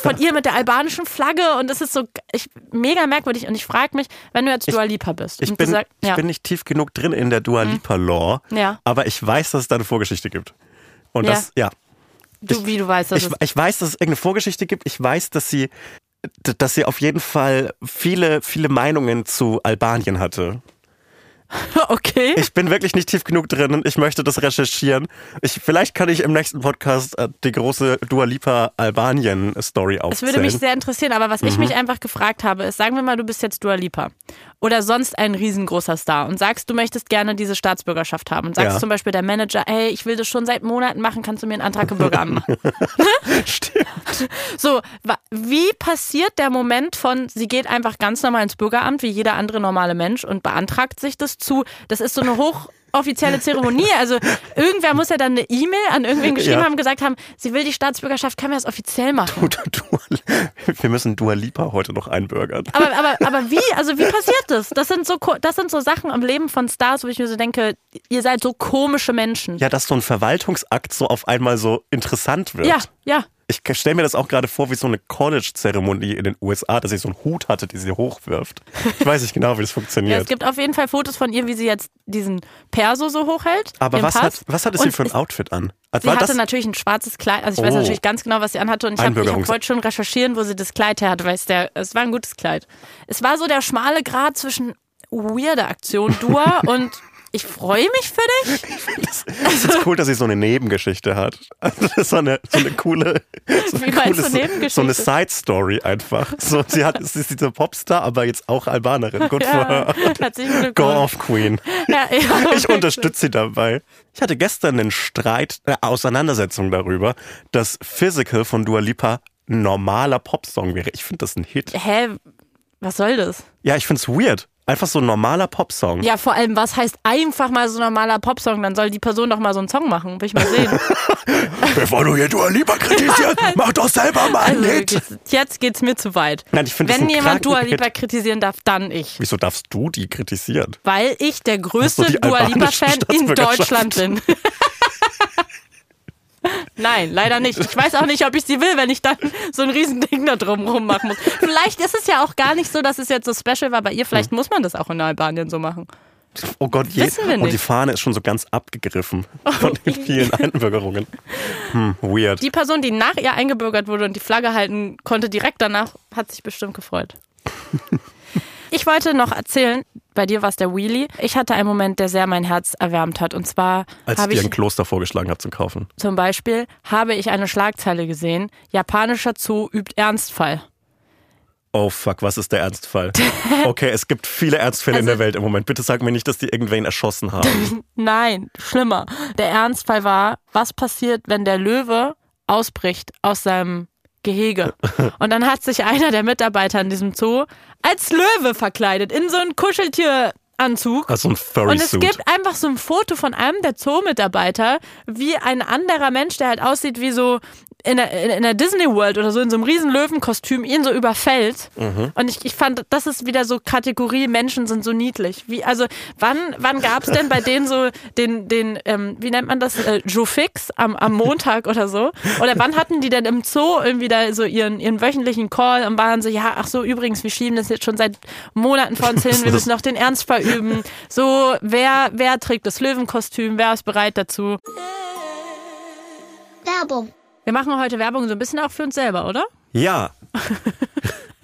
von ihr mit der albanischen Flagge und es ist so ich, mega merkwürdig und ich frage mich, wenn du jetzt Dua Lipa bist Ich und bin, sagst, ich ja, Mhm. bin nicht tief genug drin in der Dua Lipa Law, Ja. aber ich weiß, dass es da eine Vorgeschichte gibt. Und Ja. das, ja. du, wie du weißt, das Ich, ich weiß, dass es irgendeine Vorgeschichte gibt. Ich weiß, dass sie, dass sie auf jeden Fall viele, viele Meinungen zu Albanien hatte. okay. Ich bin wirklich nicht tief genug drin und ich möchte das recherchieren. Ich, vielleicht kann ich im nächsten Podcast äh, die große Dua Lipa Albanien Story aufzählen. würde mich sehr interessieren, aber was ich Mhm. mich einfach gefragt habe, ist, sagen wir mal, du bist jetzt Dua Lipa oder sonst ein riesengroßer Star und sagst, du möchtest gerne diese Staatsbürgerschaft haben und sagst Ja. zum Beispiel der Manager, hey, ich will das schon seit Monaten machen, kannst du mir einen Antrag im Bürgeramt machen? Stimmt. So, wie passiert der Moment von, sie geht einfach ganz normal ins Bürgeramt, wie jeder andere normale Mensch und beantragt sich das zu, das ist so eine hochoffizielle Zeremonie, also irgendwer muss ja dann eine E-Mail an irgendwen geschrieben Ja. haben, gesagt haben, sie will die Staatsbürgerschaft, kann wir das offiziell machen? Du, du, wir müssen Dua Lipa heute noch einbürgern. Aber, aber, aber wie, also wie passiert das? Das sind so, das sind so Sachen im Leben von Stars, wo ich mir so denke, ihr seid so komische Menschen. Ja, dass so ein Verwaltungsakt so auf einmal so interessant wird. ja. ja. Ich stelle mir das auch gerade vor wie so eine College-Zeremonie in den USA, dass sie so einen Hut hatte, die sie hochwirft. Ich weiß nicht genau, wie das Ja, funktioniert. es gibt auf jeden Fall Fotos von ihr, wie sie jetzt diesen Perso so hochhält. Aber was Pass. hat, was hatte sie für ein Outfit an? Sie War hatte das, natürlich ein schwarzes Kleid. Also ich weiß Oh. natürlich ganz genau, was sie anhatte. Und ich, hab, ich hab, wollte schon recherchieren, wo sie das Kleid her hatte, weil es, der, es war ein gutes Kleid. Es war so der schmale Grad zwischen weirde Aktion, Dua und ich freue mich für dich. es ist cool, dass sie so eine Nebengeschichte hat. Also das ist so eine, so eine coole, so eine, coole- Nebengeschichte? so eine Side-Story einfach. So, sie, hat, sie ist diese Popstar, aber jetzt auch Albanerin. Gut Ja, herzlichen. Go off, Queen. Ja, ja, Ich unterstütze sie dabei. Ich hatte gestern einen Streit, eine Auseinandersetzung darüber, dass Physical von Dua Lipa ein normaler Popsong wäre. Ich finde das ein Hit. Hä? Was soll das? Ja, ich finde es weird. Einfach so ein normaler Popsong. Ja, vor allem, was heißt einfach mal so ein normaler Popsong? Dann soll die Person doch mal so einen Song machen. Will ich mal sehen. Bevor du hier Dua Lipa kritisierst, mach doch selber mal einen Also, Hit. jetzt, geht's mir zu weit. Nein, ich Wenn jemand Dua Lipa Hit. kritisieren darf, dann ich. Wieso darfst du die kritisieren? Weil ich der größte Dua Lipa-Fan in? Deutschland bin. Nein, leider nicht. Ich weiß auch nicht, ob ich sie will, wenn ich dann so ein Riesending da drumrum machen muss. Vielleicht ist es ja auch gar nicht so, dass es jetzt so special war bei ihr. Vielleicht muss man das auch in Albanien so machen. Oh Gott, je. Wissen wir Und die. Fahne ist schon so ganz abgegriffen von den vielen Einbürgerungen. Hm, weird. Die Person, die nach ihr eingebürgert wurde und die Flagge halten konnte, direkt danach, hat sich bestimmt gefreut. Ich wollte noch erzählen, bei dir war es der Wheelie. Ich hatte einen Moment, der sehr mein Herz erwärmt hat. Und zwar Als ich dir ein Kloster vorgeschlagen habe zum Kaufen. zum Beispiel habe ich eine Schlagzeile gesehen. Japanischer Zoo übt Ernstfall. Oh fuck, was ist der Ernstfall? Okay, es gibt viele Ernstfälle in Also- der Welt im Moment. Bitte sag mir nicht, dass die irgendwen erschossen haben. Nein, schlimmer. Der Ernstfall war, was passiert, wenn der Löwe ausbricht aus seinem Gehege? Und dann hat sich einer der Mitarbeiter in diesem Zoo als Löwe verkleidet, in so einen Kuscheltieranzug. Also ein Und es Furry-Suit. gibt einfach so ein Foto von einem der Zoo-Mitarbeiter, wie ein anderer Mensch, der halt aussieht wie so in der, in der Disney World oder so in so einem riesen Löwenkostüm ihn so überfällt. Mhm. Und ich, ich fand, das ist wieder so Kategorie Menschen sind so niedlich. Wie, also wann, wann gab es denn bei denen so den, den ähm, wie nennt man das, äh, Joe Fix am, am Montag oder so? Oder wann hatten die denn im Zoo irgendwie da so ihren, ihren wöchentlichen Call und waren so, ja, ach so, übrigens, wir schieben das jetzt schon seit Monaten vor uns hin, wir müssen noch den Ernstfall üben. So, wer, wer trägt das Löwenkostüm, wer ist bereit dazu? Werbung. Wir machen heute Werbung so ein bisschen auch für uns selber, oder? Ja.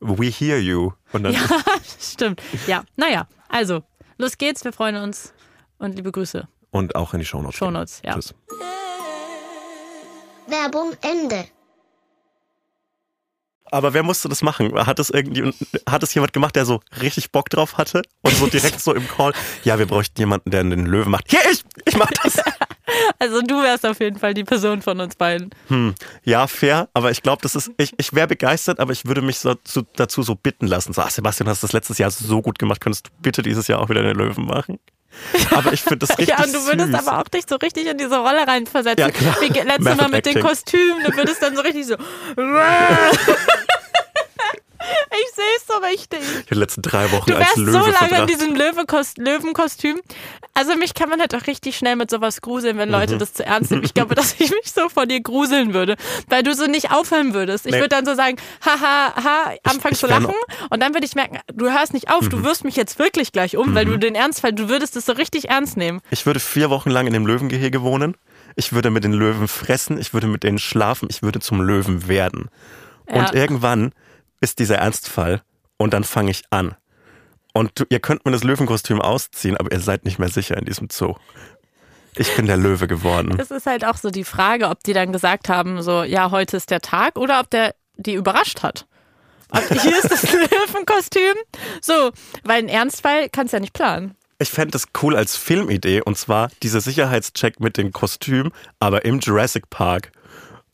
We hear you. Und dann Ja, stimmt. Ja, naja, also, los geht's, wir freuen uns und liebe Grüße. und auch in die Shownotes. Shownotes, ja. Tschüss. Werbung Ende. Aber wer musste das machen? Hat es irgendwie, hat es jemand gemacht, der so richtig Bock drauf hatte? Und so direkt so im Call, ja, wir bräuchten jemanden, der den Löwen macht. Hier, ich, ich mach das. Also du wärst auf jeden Fall die Person von uns beiden. Hm, ja, fair, aber ich glaube, das ist, ich, ich wäre begeistert, aber ich würde mich so, zu, dazu so bitten lassen. So, ach, Sebastian, du hast das letztes Jahr so gut gemacht, könntest du bitte dieses Jahr auch wieder den Löwen machen? Aber ich finde das richtig ja, und du würdest süß. aber auch dich so richtig in diese Rolle reinversetzen. Ja, klar. Wie letztes Mal mit den. Kostümen, du würdest dann so richtig so. ich sehe es so richtig. Die letzten drei Wochen Du als wärst Löwe so lange in verbracht. diesem Löwekost Löwenkostüm. Also mich kann man halt auch richtig schnell mit sowas gruseln, wenn Mhm. Leute das zu ernst nehmen. Ich glaube, dass ich mich so vor dir gruseln würde, weil du so nicht aufhören würdest. Ich Nee. würde dann so sagen, haha, ha, anfangen ich zu lachen und dann würde ich merken, du hörst nicht auf, Mhm. du wirst mich jetzt wirklich gleich um, weil du den Ernstfall, du würdest es so richtig ernst nehmen. Ich würde vier Wochen lang in dem Löwengehege wohnen. ich würde mit den Löwen fressen, ich würde mit denen schlafen, ich würde zum Löwen werden. Und Ja. irgendwann ist dieser Ernstfall und dann fange ich an. Und ihr könnt mir das Löwenkostüm ausziehen, aber ihr seid nicht mehr sicher in diesem Zoo. Ich bin der Löwe geworden. Das ist halt auch so die Frage, ob die dann gesagt haben, so, ja, heute ist der Tag oder ob der die überrascht hat. Ob, hier ist das Löwenkostüm. So, weil ein Ernstfall kannst du ja nicht planen. Ich fände das cool als Filmidee und zwar dieser Sicherheitscheck mit dem Kostüm, aber im Jurassic Park.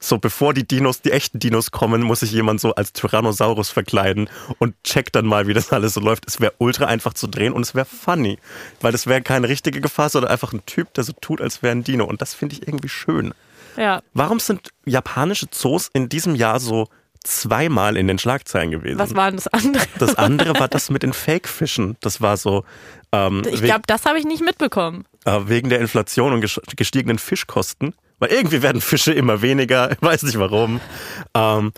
So bevor die Dinos, die echten Dinos kommen, muss sich jemand so als Tyrannosaurus verkleiden und checkt dann mal, wie das alles so läuft. Es wäre ultra einfach zu drehen und es wäre funny, weil das wäre keine richtige Gefahr, sondern einfach ein Typ, der so tut, als wäre ein Dino und das finde ich irgendwie schön. Ja. Warum sind japanische Zoos in diesem Jahr so zweimal in den Schlagzeilen gewesen? Was war denn das andere? das andere war das mit den Fake-Fischen. Das war so ähm, Ich glaube, das habe ich nicht mitbekommen. äh, wegen der Inflation und ges- gestiegenen Fischkosten, weil irgendwie werden Fische immer weniger, ich weiß nicht warum, ähm,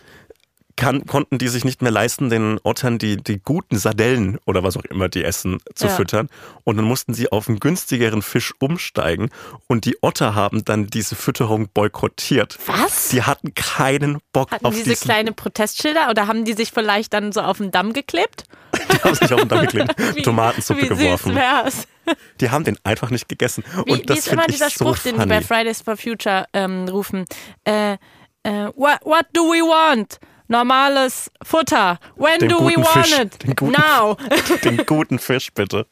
kann, konnten die sich nicht mehr leisten, den Ottern die, die guten Sardellen oder was auch immer die essen, zu Ja. füttern. Und dann mussten sie auf einen günstigeren Fisch umsteigen. Und die Otter haben dann diese Fütterung boykottiert. Was? Die hatten keinen Bock Hatten auf diese diesen, kleine Protestschilder oder haben die sich vielleicht dann so auf den Damm geklebt? die haben sich auf den Damm geklebt, Wie- Tomatensuppe wie geworfen. Süß wär's. Die haben den einfach nicht gegessen. Wie, und wie das ist immer dieser so Spruch, den die bei Fridays for Future ähm, rufen? Äh, äh, what, what do we want? Normales Futter. When Den do we want Fisch. it? Den guten- Now. den guten Fisch, bitte.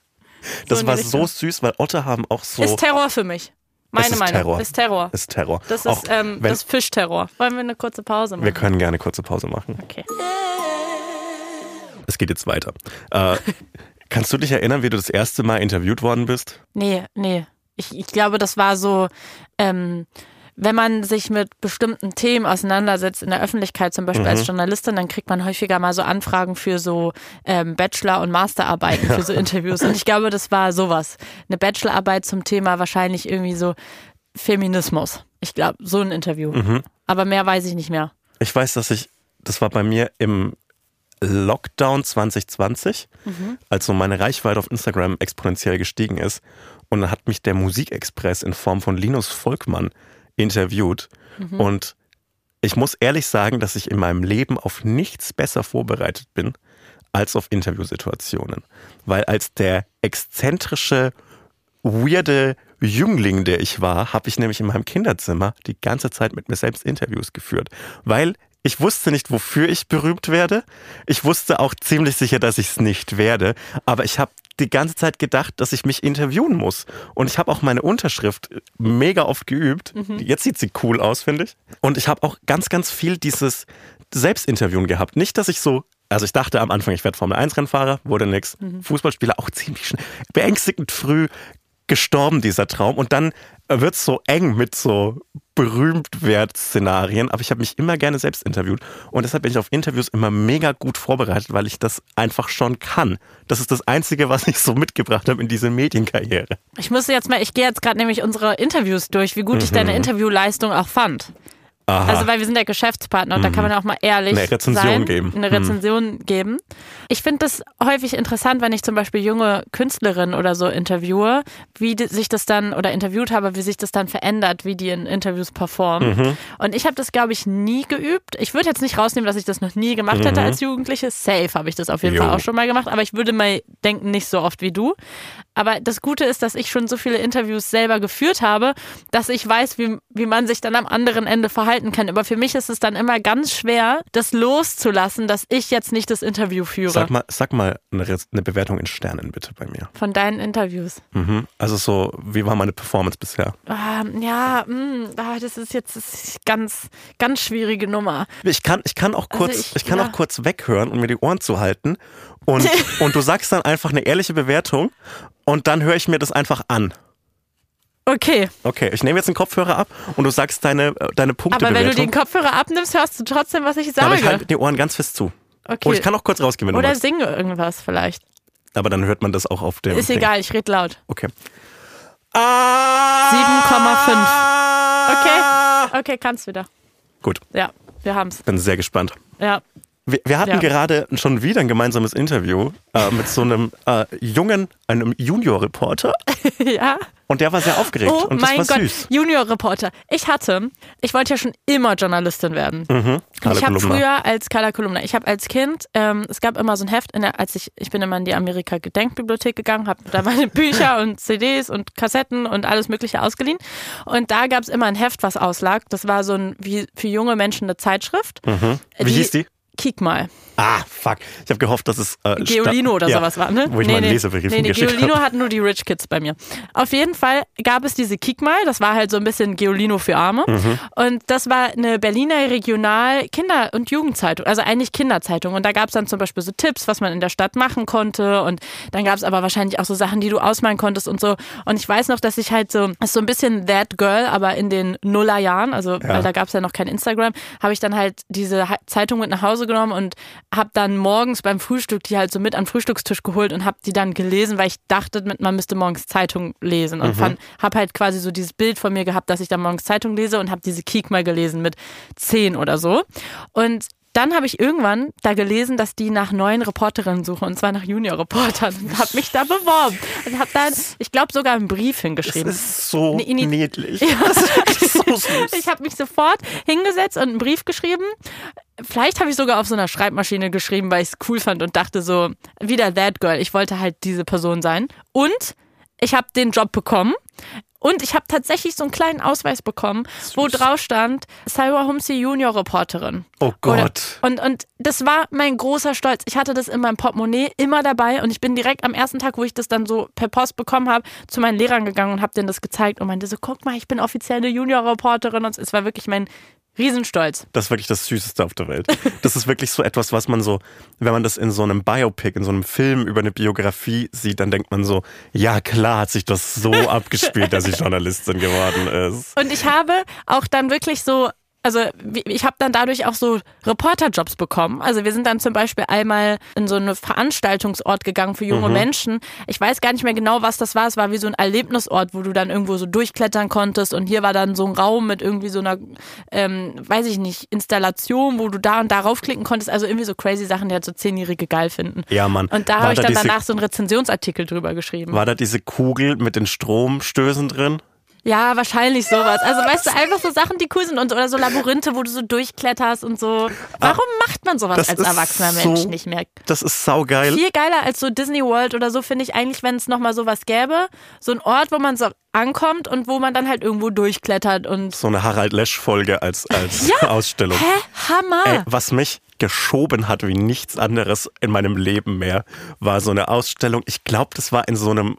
Das die war Richtung. so süß, weil Otter haben auch so. Ist Terror für mich. Meine Es ist Meinung. Terror. Ist Terror. ist Terror. Das auch ist ähm, wenn, das Fischterror. Wollen wir eine kurze Pause machen? wir können gerne kurze Pause machen. okay. Es geht jetzt weiter. Äh, kannst du dich erinnern, wie du das erste Mal interviewt worden bist? Nee, nee. Ich, ich glaube, das war so, ähm, wenn man sich mit bestimmten Themen auseinandersetzt in der Öffentlichkeit, zum Beispiel Mhm. als Journalistin, dann kriegt man häufiger mal so Anfragen für so ähm, Bachelor- und Masterarbeiten, für so Interviews. Und ich glaube, das war sowas. Eine Bachelorarbeit zum Thema wahrscheinlich irgendwie so Feminismus. Ich glaube, so ein Interview. Mhm. Aber mehr weiß ich nicht mehr. Ich weiß, dass ich, das war bei mir im Lockdown 2020, als so meine Reichweite auf Instagram exponentiell gestiegen ist. Und dann hat mich der Musikexpress in Form von Linus Volkmann interviewt. Und ich muss ehrlich sagen, dass ich in meinem Leben auf nichts besser vorbereitet bin als auf Interviewsituationen. Weil als der exzentrische, weirde Jüngling, der ich war, habe ich nämlich in meinem Kinderzimmer die ganze Zeit mit mir selbst Interviews geführt. Weil ich wusste nicht, wofür ich berühmt werde. Ich wusste auch ziemlich sicher, dass ich es nicht werde. Aber ich habe die ganze Zeit gedacht, dass ich mich interviewen muss. Und ich habe auch meine Unterschrift mega oft geübt. Jetzt sieht sie cool aus, finde ich. Und ich habe auch ganz, ganz viel dieses Selbstinterviewen gehabt. Nicht, dass ich so also ich dachte am Anfang, ich werde Formel 1 Rennfahrer, wurde nix. Fußballspieler auch ziemlich schnell, beängstigend früh gestorben, dieser Traum. Und dann wird es so eng mit so Berühmtwert-Szenarien. Aber ich habe mich immer gerne selbst interviewt. Und deshalb bin ich auf Interviews immer mega gut vorbereitet, weil ich das einfach schon kann. Das ist das Einzige, was ich so mitgebracht habe in diese Medienkarriere. Ich musste jetzt mal, ich gehe jetzt gerade nämlich unsere Interviews durch, wie gut ich deine Interviewleistung auch fand. Aha. Also weil wir sind ja Geschäftspartner und da kann man auch mal ehrlich Eine Rezension sein, geben. eine Mhm. Rezension geben. Ich finde das häufig interessant, wenn ich zum Beispiel junge Künstlerinnen oder so interviewe, wie sich das dann oder interviewt habe, wie sich das dann verändert, wie die in Interviews performen. Mhm. Und ich habe das, glaube ich, nie geübt. Ich würde jetzt nicht rausnehmen, dass ich das noch nie gemacht hätte Mhm. als Jugendliche. Safe habe ich das auf jeden Jo. Fall auch schon mal gemacht, aber ich würde mal denken, nicht so oft wie du. Aber das Gute ist, dass ich schon so viele Interviews selber geführt habe, dass ich weiß, wie, wie man sich dann am anderen Ende verhalten kann. Aber für mich ist es dann immer ganz schwer, das loszulassen, dass ich jetzt nicht das Interview führe. Sag mal, sag mal eine, eine Bewertung in Sternen bitte bei mir. Von deinen Interviews. Mhm. Also so, wie war meine Performance bisher? Ah, ja, mh, ah, das ist jetzt das ist ganz, ganz schwierige Nummer. Ich kann, ich kann auch kurz, Also ich, ich- kann ja. auch kurz weghören und mir die Ohren zuhalten. Und, und du sagst dann einfach eine ehrliche Bewertung und dann höre ich mir das einfach an. Okay, Okay, ich nehme jetzt den Kopfhörer ab und du sagst deine, äh, deine Punkte. aber wenn du den Kopfhörer abnimmst, hörst du trotzdem, was ich sage. aber ich halte die Ohren ganz fest zu. okay. Und ich kann auch kurz rausgehen, wenn du Oder singe irgendwas vielleicht. Aber dann hört man das auch auf dem. Ist Ding. egal, ich rede laut. Okay. Ah, 7,5. Okay? Okay, kannst wieder. Gut, Ja, wir haben's. bin sehr gespannt. Ja. Wir, wir hatten Ja. gerade schon wieder ein gemeinsames Interview äh, mit so einem äh, jungen, einem Junior-Reporter. ja. Und der war sehr aufgeregt. Oh und mein das war Gott, süß. Junior-Reporter. Ich hatte, ich wollte ja schon immer Journalistin werden. Mhm. Und ich habe früher als Carla Kolumna, ich habe als Kind, ähm, es gab immer so ein Heft, der, als ich, ich bin immer in die Amerika-Gedenkbibliothek gegangen, habe da meine Bücher und CDs und Kassetten und alles Mögliche ausgeliehen. Und da gab es immer ein Heft, was auslag. Das war so ein, wie für junge Menschen eine Zeitschrift. Mhm. Wie hieß die? Kick mal. Ah, fuck. Ich habe gehofft, dass es. Äh, Geolino oder ja, sowas war, ne? Wo ich nee, mal einen nee. Lesebrief nee, nee, Geolino hatten nur die Rich Kids bei mir. Auf jeden Fall gab es diese Kick mal, das war halt so ein bisschen Geolino für Arme. Mhm. Und das war eine Berliner Regional Kinder- und Jugendzeitung, also eigentlich Kinderzeitung. Und da gab es dann zum Beispiel so Tipps, was man in der Stadt machen konnte. Und dann gab es aber wahrscheinlich auch so Sachen, die du ausmalen konntest und so. Und ich weiß noch, dass ich halt so, das ist so ein bisschen That Girl, aber in den Nullerjahren, also weil da gab es ja noch kein Instagram, habe ich dann halt diese Zeitung mit nach Hause genommen und habe dann morgens beim Frühstück die halt so mit an den Frühstückstisch geholt und habe die dann gelesen, weil ich dachte, man müsste morgens Zeitung lesen. Und fand, habe halt quasi so dieses Bild von mir gehabt, dass ich dann morgens Zeitung lese und habe diese Kiek mal gelesen mit zehn oder so. Und dann habe ich irgendwann da gelesen, dass die nach neuen Reporterinnen suchen und zwar nach Junior-Reportern und habe mich da beworben und habe dann, ich glaube sogar einen Brief Das hingeschrieben. ist so Eine Ini- niedlich. Das ist wirklich so süß. Ich habe mich sofort hingesetzt und einen Brief geschrieben. Vielleicht habe ich sogar auf so einer Schreibmaschine geschrieben, weil ich es cool fand und dachte so, wieder That Girl. Ich wollte halt diese Person sein. Und ich habe den Job bekommen. Und ich habe tatsächlich so einen kleinen Ausweis bekommen, wo drauf stand, Salwa Humsi Junior Reporterin. Oh Oder, Gott. und, und das war mein großer Stolz. Ich hatte das in meinem Portemonnaie immer dabei und ich bin direkt am ersten Tag, wo ich das dann so per Post bekommen habe, zu meinen Lehrern gegangen und habe denen das gezeigt und meinte so, guck mal, ich bin offiziell eine Junior-Reporterin und es war wirklich mein Riesenstolz. Das ist wirklich das Süßeste auf der Welt. Das ist wirklich so etwas, was man so, wenn man das in so einem Biopic, in so einem Film über eine Biografie sieht, dann denkt man so, ja klar hat sich das so abgespielt, dass sie Journalistin geworden ist. Und ich habe auch dann wirklich so, also ich habe dann dadurch auch so Reporterjobs bekommen. Also wir sind dann zum Beispiel einmal in so einen Veranstaltungsort gegangen für junge Menschen. Ich weiß gar nicht mehr genau, was das war. Es war wie so ein Erlebnisort, wo du dann irgendwo so durchklettern konntest. Und hier war dann so ein Raum mit irgendwie so einer, ähm, weiß ich nicht, Installation, wo du da und da raufklicken konntest. Also irgendwie so crazy Sachen, die halt so Zehnjährige geil finden. Ja, Mann. Und da habe ich da dann diese- danach so einen Rezensionsartikel drüber geschrieben. War da diese Kugel mit den Stromstößen drin? Ja, wahrscheinlich sowas. Also weißt du, einfach so Sachen, die cool sind und oder so Labyrinthe, wo du so durchkletterst und so. Warum macht man sowas als erwachsener so- Mensch nicht mehr? Das ist saugeil. Viel geiler als so Disney World oder so finde ich eigentlich, wenn es nochmal sowas gäbe. So ein Ort, wo man so ankommt und wo man dann halt irgendwo durchklettert und So eine Harald Lesch-Folge als, als Ausstellung. Hä? Hammer! Ey, was mich geschoben hat wie nichts anderes in meinem Leben mehr, war so eine Ausstellung. Ich glaube, das war in so einem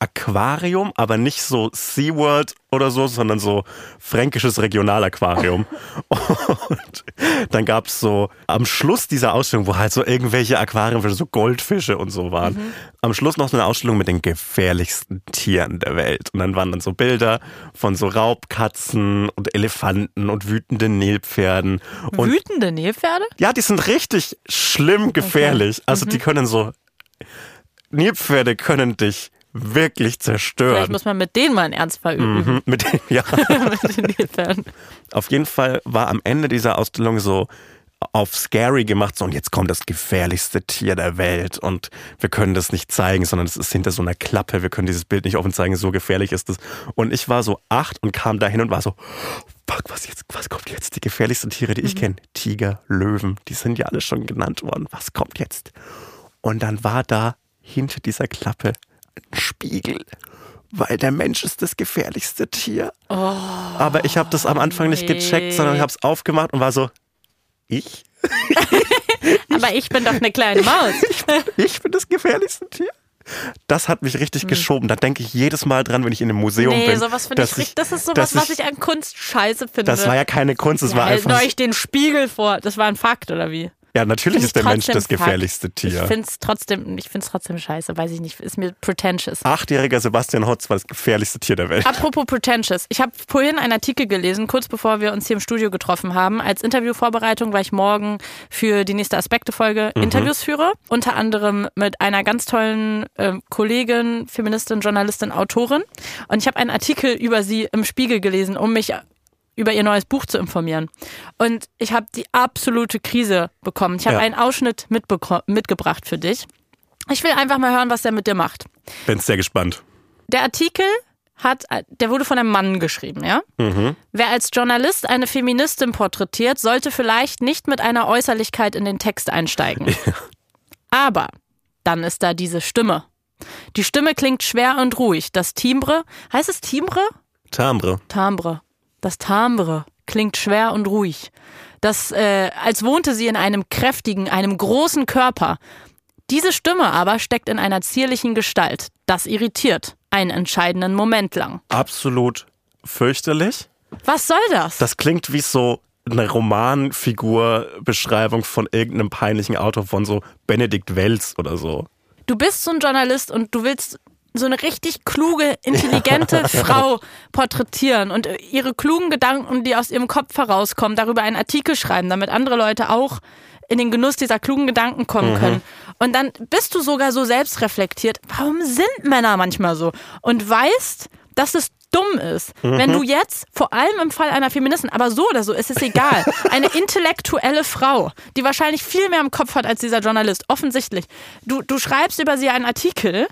Aquarium, aber nicht so SeaWorld oder so, sondern so fränkisches Regionalaquarium. Und dann gab's so am Schluss dieser Ausstellung, wo halt so irgendwelche Aquariumfische, so Goldfische und so waren, am Schluss noch so eine Ausstellung mit den gefährlichsten Tieren der Welt. Und dann waren dann so Bilder von so Raubkatzen und Elefanten und wütenden Nilpferden. Und Wütende Nilpferde? ja, die sind richtig schlimm gefährlich. Also Mhm. die können so. Nilpferde können dich wirklich Vielleicht zerstören. muss man mit denen mal einen Ernstfall üben. Mhm, Mit den, ja. Auf jeden Fall war am Ende dieser Ausstellung so auf scary gemacht, so und jetzt kommt das gefährlichste Tier der Welt und wir können das nicht zeigen, sondern es ist hinter so einer Klappe, wir können dieses Bild nicht offen zeigen, so gefährlich ist es. Und ich war so acht und kam dahin und war so, fuck, was jetzt, was kommt jetzt? Die gefährlichsten Tiere, die ich kenne, Tiger, Löwen, die sind ja alle schon genannt worden, was kommt jetzt? Und dann war da hinter dieser Klappe Spiegel, weil der Mensch ist das gefährlichste Tier. Aber ich habe das am Anfang nicht gecheckt, sondern ich habe es aufgemacht und war so, ich? Aber ich bin doch eine kleine Maus. Ich bin das gefährlichste Tier? Das hat mich richtig geschoben. Da denke ich jedes Mal dran, wenn ich in einem Museum Hm. Nee, bin. sowas finde ich, richtig- das ist sowas, was ich an Kunst scheiße finde. Das war ja keine Kunst, das ja, war einfach. euch den Spiegel vor. Das war ein Fakt, oder wie? Ja, natürlich ist der Mensch das gefährlichste. Tier. Ich finde es trotzdem, ich find's trotzdem scheiße, weiß ich nicht. Ist mir pretentious. Achtjähriger Sebastian Hotz war das gefährlichste Tier der Welt. Apropos pretentious. Ich habe vorhin einen Artikel gelesen, kurz bevor wir uns hier im Studio getroffen haben. Als Interviewvorbereitung, weil ich morgen für die nächste Aspekte-Folge Interviews führe. Unter anderem mit einer ganz tollen ähm, Kollegin, Feministin, Journalistin, Autorin. Und ich habe einen Artikel über sie im Spiegel gelesen, um mich über ihr neues Buch zu informieren. Und ich habe die absolute Krise bekommen. Ich habe Ja. einen Ausschnitt mitgebracht für dich. Ich will einfach mal hören, was der mit dir macht. Bin sehr gespannt. Der Artikel hat, der wurde von einem Mann geschrieben, ja? Wer als Journalist eine Feministin porträtiert, sollte vielleicht nicht mit einer Äußerlichkeit in den Text einsteigen. Aber dann ist da diese Stimme. Die Stimme klingt schwer und ruhig. Das Timbre, heißt es Timbre? Timbre. Timbre. Das Timbre klingt schwer und ruhig. Das, äh, als wohnte sie in einem kräftigen, einem großen Körper. Diese Stimme aber steckt in einer zierlichen Gestalt. Das irritiert. Einen entscheidenden Moment lang. Absolut fürchterlich. Was soll das? Das klingt wie so eine Romanfigur-Beschreibung von irgendeinem peinlichen Autor von so Benedikt Wells oder so. Du bist so ein Journalist und du willst so eine richtig kluge, intelligente Frau porträtieren und ihre klugen Gedanken, die aus ihrem Kopf herauskommen, darüber einen Artikel schreiben, damit andere Leute auch in den Genuss dieser klugen Gedanken kommen können. Und dann bist du sogar so selbstreflektiert. Warum sind Männer manchmal so? Und weißt, dass es dumm ist, wenn du jetzt, vor allem im Fall einer Feministin, aber so oder so, ist es egal, eine intellektuelle Frau, die wahrscheinlich viel mehr im Kopf hat als dieser Journalist, offensichtlich. Du, du schreibst über sie einen Artikel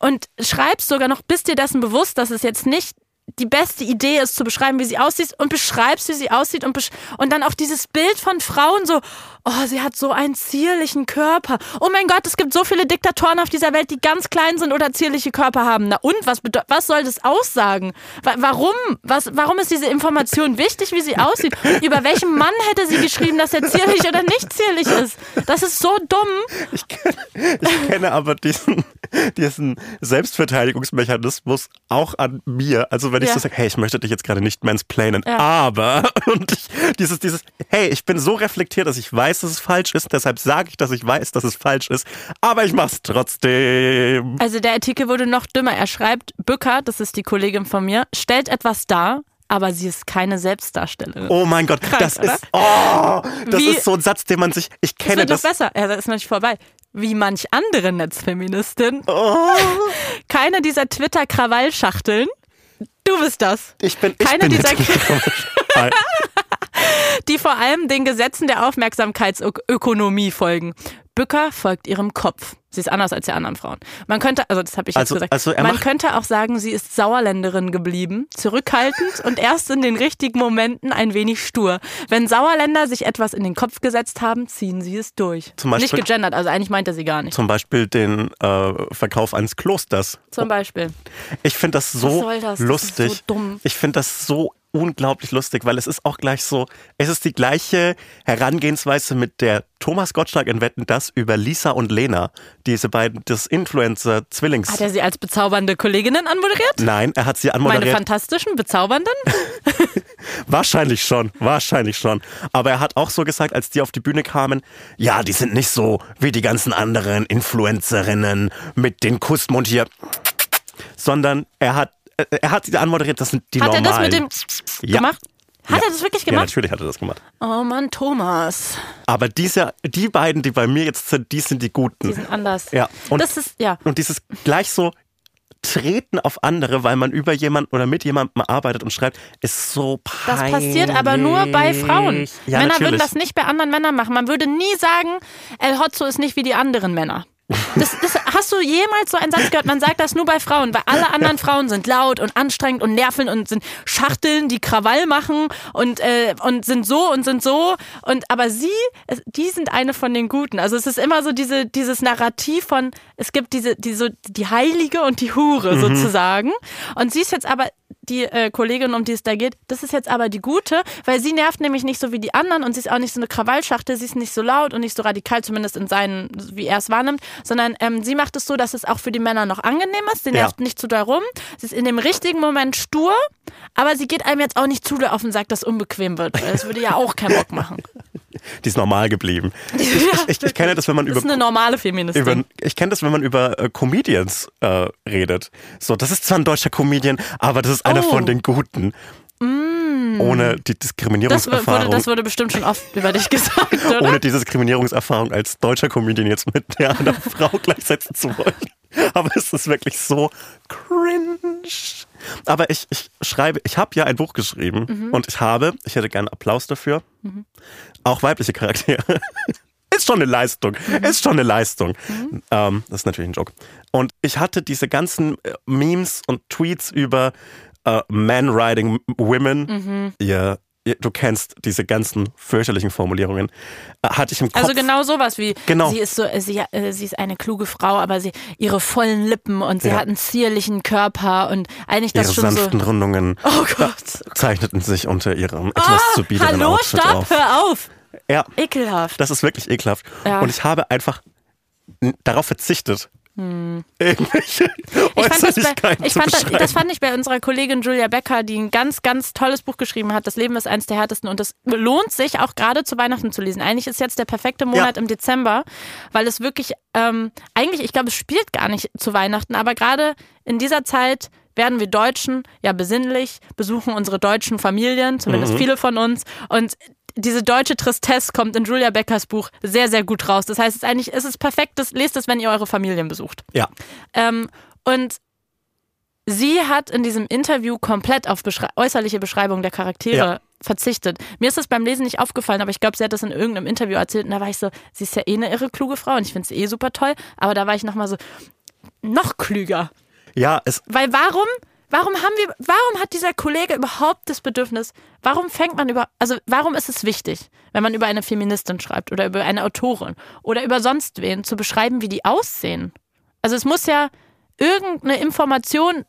und schreibst sogar noch, bist dir dessen bewusst, dass es jetzt nicht die beste Idee ist, zu beschreiben, wie sie aussieht und beschreibst, wie sie aussieht und, und dann auch dieses Bild von Frauen so, oh, sie hat so einen zierlichen Körper. Oh mein Gott, es gibt so viele Diktatoren auf dieser Welt, die ganz klein sind oder zierliche Körper haben. Na und, was, was soll das aussagen? Wa warum? Was, warum ist diese Information wichtig, wie sie aussieht? Über welchen Mann hätte sie geschrieben, dass er zierlich oder nicht zierlich ist? Das ist so dumm. Ich kenne, ich kenne aber diesen, diesen Selbstverteidigungsmechanismus auch an mir. Also wenn ich Ja. so sage, hey, ich möchte dich jetzt gerade nicht mansplainen, Ja. aber und ich, dieses, dieses, hey, ich bin so reflektiert, dass ich weiß, dass es falsch ist, deshalb sage ich, dass ich weiß, dass es falsch ist, aber ich mach's trotzdem. Also der Artikel wurde noch dümmer. Er schreibt, Bücker, das ist die Kollegin von mir, stellt etwas dar, aber sie ist keine Selbstdarstellerin. Oh mein Gott, Krank, das oder? ist, oh, das Wie- ist so ein Satz, den man sich, ich Das kenne noch das. besser. Ja, da ist noch nicht vorbei. Wie manch andere Netzfeministin. Oh, Keine dieser Twitter-Krawallschachteln. Du bist das. ich bin, ich Keine bin dieser, jetzt die vor allem den Gesetzen der Aufmerksamkeitsökonomie folgen. Bücker folgt ihrem Kopf. Sie ist anders als die anderen Frauen. Man könnte, also das habe ich Also- jetzt gesagt, also man könnte auch sagen, sie ist Sauerländerin geblieben, zurückhaltend und erst in den richtigen Momenten ein wenig stur. Wenn Sauerländer sich etwas in den Kopf gesetzt haben, ziehen sie es durch. Zum Beispiel- Nicht gegendert, also eigentlich meint er sie gar nicht. zum Beispiel den äh, Verkauf eines Klosters. Zum Beispiel. Ich finde das so Was soll das? Das lustig. so dumm. Ich finde das so unglaublich lustig, weil es ist auch gleich so, es ist die gleiche Herangehensweise mit der Thomas Gottschalk in Wetten das über Lisa und Lena, diese beiden, das Influencer-Zwillings. Hat er sie als bezaubernde Kolleginnen anmoderiert? Nein, er hat sie Meine anmoderiert. fantastischen, bezaubernden? Wahrscheinlich schon, wahrscheinlich schon. Aber er hat auch so gesagt, als die auf die Bühne kamen, ja, die sind nicht so wie die ganzen anderen Influencerinnen mit den Kussmund hier, sondern er hat, er hat sie anmoderiert, das sind die Hat er normalen. das mit dem Ja. gemacht? Hat Ja. er das wirklich Ja, gemacht? natürlich hat er das gemacht. oh Mann, Thomas. Aber diese, die beiden, die bei mir jetzt sind, die sind die Guten. Die sind anders. Ja, und- das ist, ja. Und dieses gleich so treten auf andere, weil man über jemanden oder mit jemandem arbeitet und schreibt, ist so Das peinlich. passiert aber nur bei Frauen. Ja, Männer natürlich. würden das nicht bei anderen Männern machen. Man würde nie sagen, El Hotzo ist nicht wie die anderen Männer. Das, das, hast du jemals so einen Satz gehört? Man sagt das nur bei Frauen, weil alle anderen Frauen sind laut und anstrengend und nerven und sind Schachteln, die Krawall machen und, äh, und sind so und sind so. Und aber sie, die sind eine von den Guten. Also es ist immer so diese, dieses Narrativ von, es gibt diese, die, so, die Heilige und die Hure sozusagen. Und sie ist jetzt aber die äh, Kollegin, um die es da geht, das ist jetzt aber die gute, weil sie nervt nämlich nicht so wie die anderen und sie ist auch nicht so eine Krawallschachtel, sie ist nicht so laut und nicht so radikal, zumindest in seinen, wie er es wahrnimmt, sondern ähm, sie macht es so, dass es auch für die Männer noch angenehm ist. Sie Ja. nervt nicht zu doll rum. Sie ist in dem richtigen Moment stur, aber sie geht einem jetzt auch nicht zu doll auf den Sack, dass unbequem wird. weil Das würde ja auch keinen Bock machen. Die ist normal geblieben. Ich, ich, ich kenne das, wenn man Das über ist eine normale Feministin. über, ich kenne das, wenn man über äh, Comedians äh, redet. So, das ist zwar ein deutscher Comedian, aber das ist einer Oh. Mm. von den Guten. Ohne die das, Diskriminierungserfahrung. wurde, das wurde bestimmt schon oft über dich gesagt, oder? ohne die Diskriminierungserfahrung als deutscher Comedian jetzt mit der einer Frau gleichsetzen zu wollen. Aber es ist wirklich so cringe. Aber ich, ich schreibe, ich habe ja ein Buch geschrieben Mhm. und ich habe, ich hätte gerne Applaus dafür, auch weibliche Charaktere. ist schon eine Leistung. Ist schon eine Leistung. Ähm, das ist natürlich ein Joke. Und ich hatte diese ganzen äh, Memes und Tweets über äh, Men riding women. Ihr, ihr, du kennst diese ganzen fürchterlichen Formulierungen. Äh, hatte ich im Kopf. Also genau sowas wie Genau. sie ist so äh, sie, äh, sie ist eine kluge Frau, aber sie ihre vollen Lippen und sie Ja. hat einen zierlichen Körper und eigentlich das ihre schon so sanften Rundungen Oh Gott. zeichneten sich unter ihrem etwas zu biederen Hallo, Outfit stopp, auf. hör auf. Ja, Ekelhaft. das ist wirklich ekelhaft. Ja. Und ich habe einfach darauf verzichtet, irgendwelche Hm. Ich fand, das, bei, ich fand das, das fand ich bei unserer Kollegin Julia Becker, die ein ganz, ganz tolles Buch geschrieben hat. Das Leben ist eines der härtesten und das lohnt sich auch gerade zu Weihnachten zu lesen. Eigentlich ist jetzt der perfekte Monat im Dezember, weil es wirklich, ähm, eigentlich, ich glaube, es spielt gar nicht zu Weihnachten, aber gerade in dieser Zeit werden wir Deutschen ja besinnlich, besuchen unsere deutschen Familien, zumindest viele von uns und diese deutsche Tristesse kommt in Julia Beckers Buch sehr, sehr gut raus. Das heißt, es ist eigentlich, es ist perfekt, das, lest es, wenn ihr eure Familien besucht. ja, Ähm, und sie hat in diesem Interview komplett auf beschrei äußerliche Beschreibung der Charaktere Ja. verzichtet. Mir ist das beim Lesen nicht aufgefallen, aber ich glaube, sie hat das in irgendeinem Interview erzählt und da war ich so, sie ist ja eh eine irre kluge Frau und ich finde sie eh super toll, aber da war ich nochmal so, noch klüger. ja, es, Weil warum, warum haben wir, warum hat dieser Kollege überhaupt das Bedürfnis, warum fängt man über, also warum ist es wichtig, wenn man über eine Feministin schreibt oder über eine Autorin oder über sonst wen zu beschreiben, wie die aussehen? Also es muss ja irgendeine Information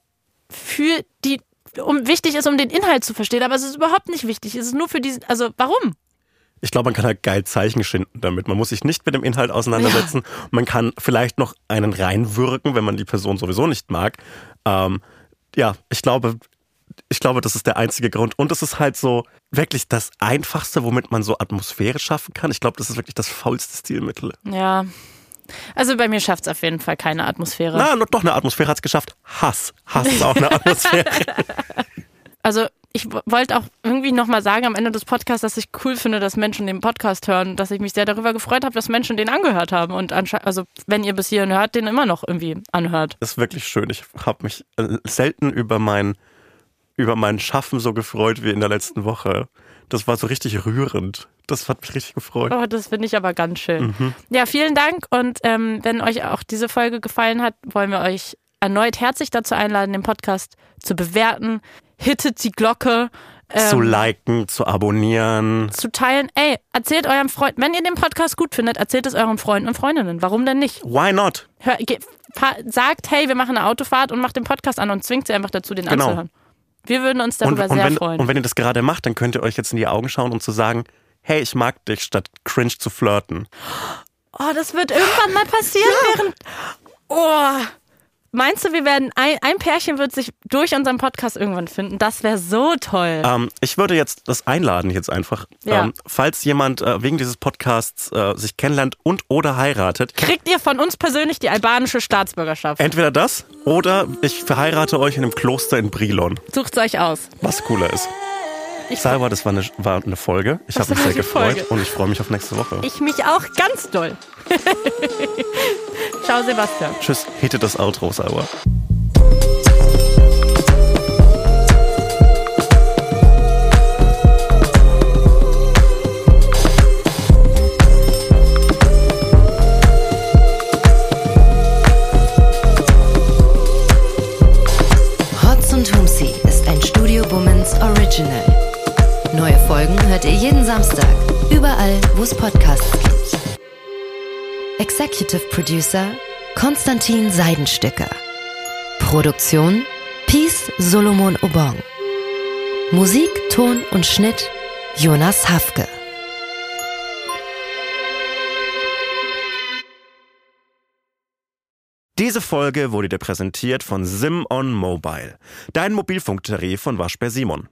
für die um, wichtig ist, um den Inhalt zu verstehen, aber es ist überhaupt nicht wichtig. Es ist nur für diesen, also warum? ich glaube, man kann halt geil Zeichen schinden damit. Man muss sich nicht mit dem Inhalt auseinandersetzen. Man kann vielleicht noch einen reinwirken, wenn man die Person sowieso nicht mag. Ähm, ja, ich glaube, ich glaube, das ist der einzige Grund. Und es ist halt so wirklich das Einfachste, womit man so Atmosphäre schaffen kann. Ich glaube, das ist wirklich das faulste Stilmittel. Ja. Also bei mir schafft es auf jeden Fall keine Atmosphäre. Na, doch eine Atmosphäre hat es geschafft. Hass. Hass ist auch eine Atmosphäre. Also ich wollte auch irgendwie nochmal sagen am Ende des Podcasts, dass ich cool finde, dass Menschen den Podcast hören, dass ich mich sehr darüber gefreut habe, dass Menschen den angehört haben und ansche- also wenn ihr bis hierhin hört, den immer noch irgendwie anhört. Das ist wirklich schön. Ich habe mich äh, selten über mein, über mein Schaffen so gefreut wie in der letzten Woche. Das war so richtig rührend. Das hat mich richtig gefreut. Oh, das finde ich aber ganz schön. Mhm. Ja, vielen Dank und ähm, wenn euch auch diese Folge gefallen hat, wollen wir euch erneut herzlich dazu einladen, den Podcast zu bewerten. Hittet die Glocke. Ähm, zu liken, zu abonnieren. zu teilen. Ey, erzählt eurem Freund, wenn ihr den Podcast gut findet, erzählt es euren Freunden und Freundinnen. Warum denn nicht? Why not? Hör, ge, fahr, sagt, hey, wir machen eine Autofahrt und macht den Podcast an und zwingt sie einfach dazu, den Genau. anzuhören. Wir würden uns Und, darüber und, sehr wenn, freuen. und wenn ihr das gerade macht, dann könnt ihr euch jetzt in die Augen schauen und zu sagen, hey, ich mag dich, statt cringe zu flirten. oh, das wird irgendwann mal passieren, während. Oh. Meinst du, wir werden ein, ein Pärchen wird sich durch unseren Podcast irgendwann finden? Das wäre so toll. Ähm, ich würde jetzt das einladen jetzt einfach. Ja. Ähm, falls jemand äh, wegen dieses Podcasts äh, sich kennenlernt und oder heiratet, Kriegt ihr von uns persönlich die albanische Staatsbürgerschaft? entweder das oder ich verheirate euch in einem Kloster in Brilon, Sucht's euch aus. was cooler ist. Ich, Salwa, das war eine, war eine Folge. Ich habe mich sehr gefreut Folge. und ich freue mich auf nächste Woche. ich mich auch ganz doll. Ciao, Sebastian. Tschüss, hitte das Outro, Salwa. Hotz und Humsi ist ein Studio Bummens Original. Neue Folgen hört ihr jeden Samstag, überall, wo es Podcasts gibt. Executive Producer Konstantin Seidenstücker. Produktion Peace Solomon Obong. Musik, Ton und Schnitt Jonas Hafke. Diese Folge wurde dir präsentiert von Sim on Mobile, dein Mobilfunktarif von Waschbär Simon.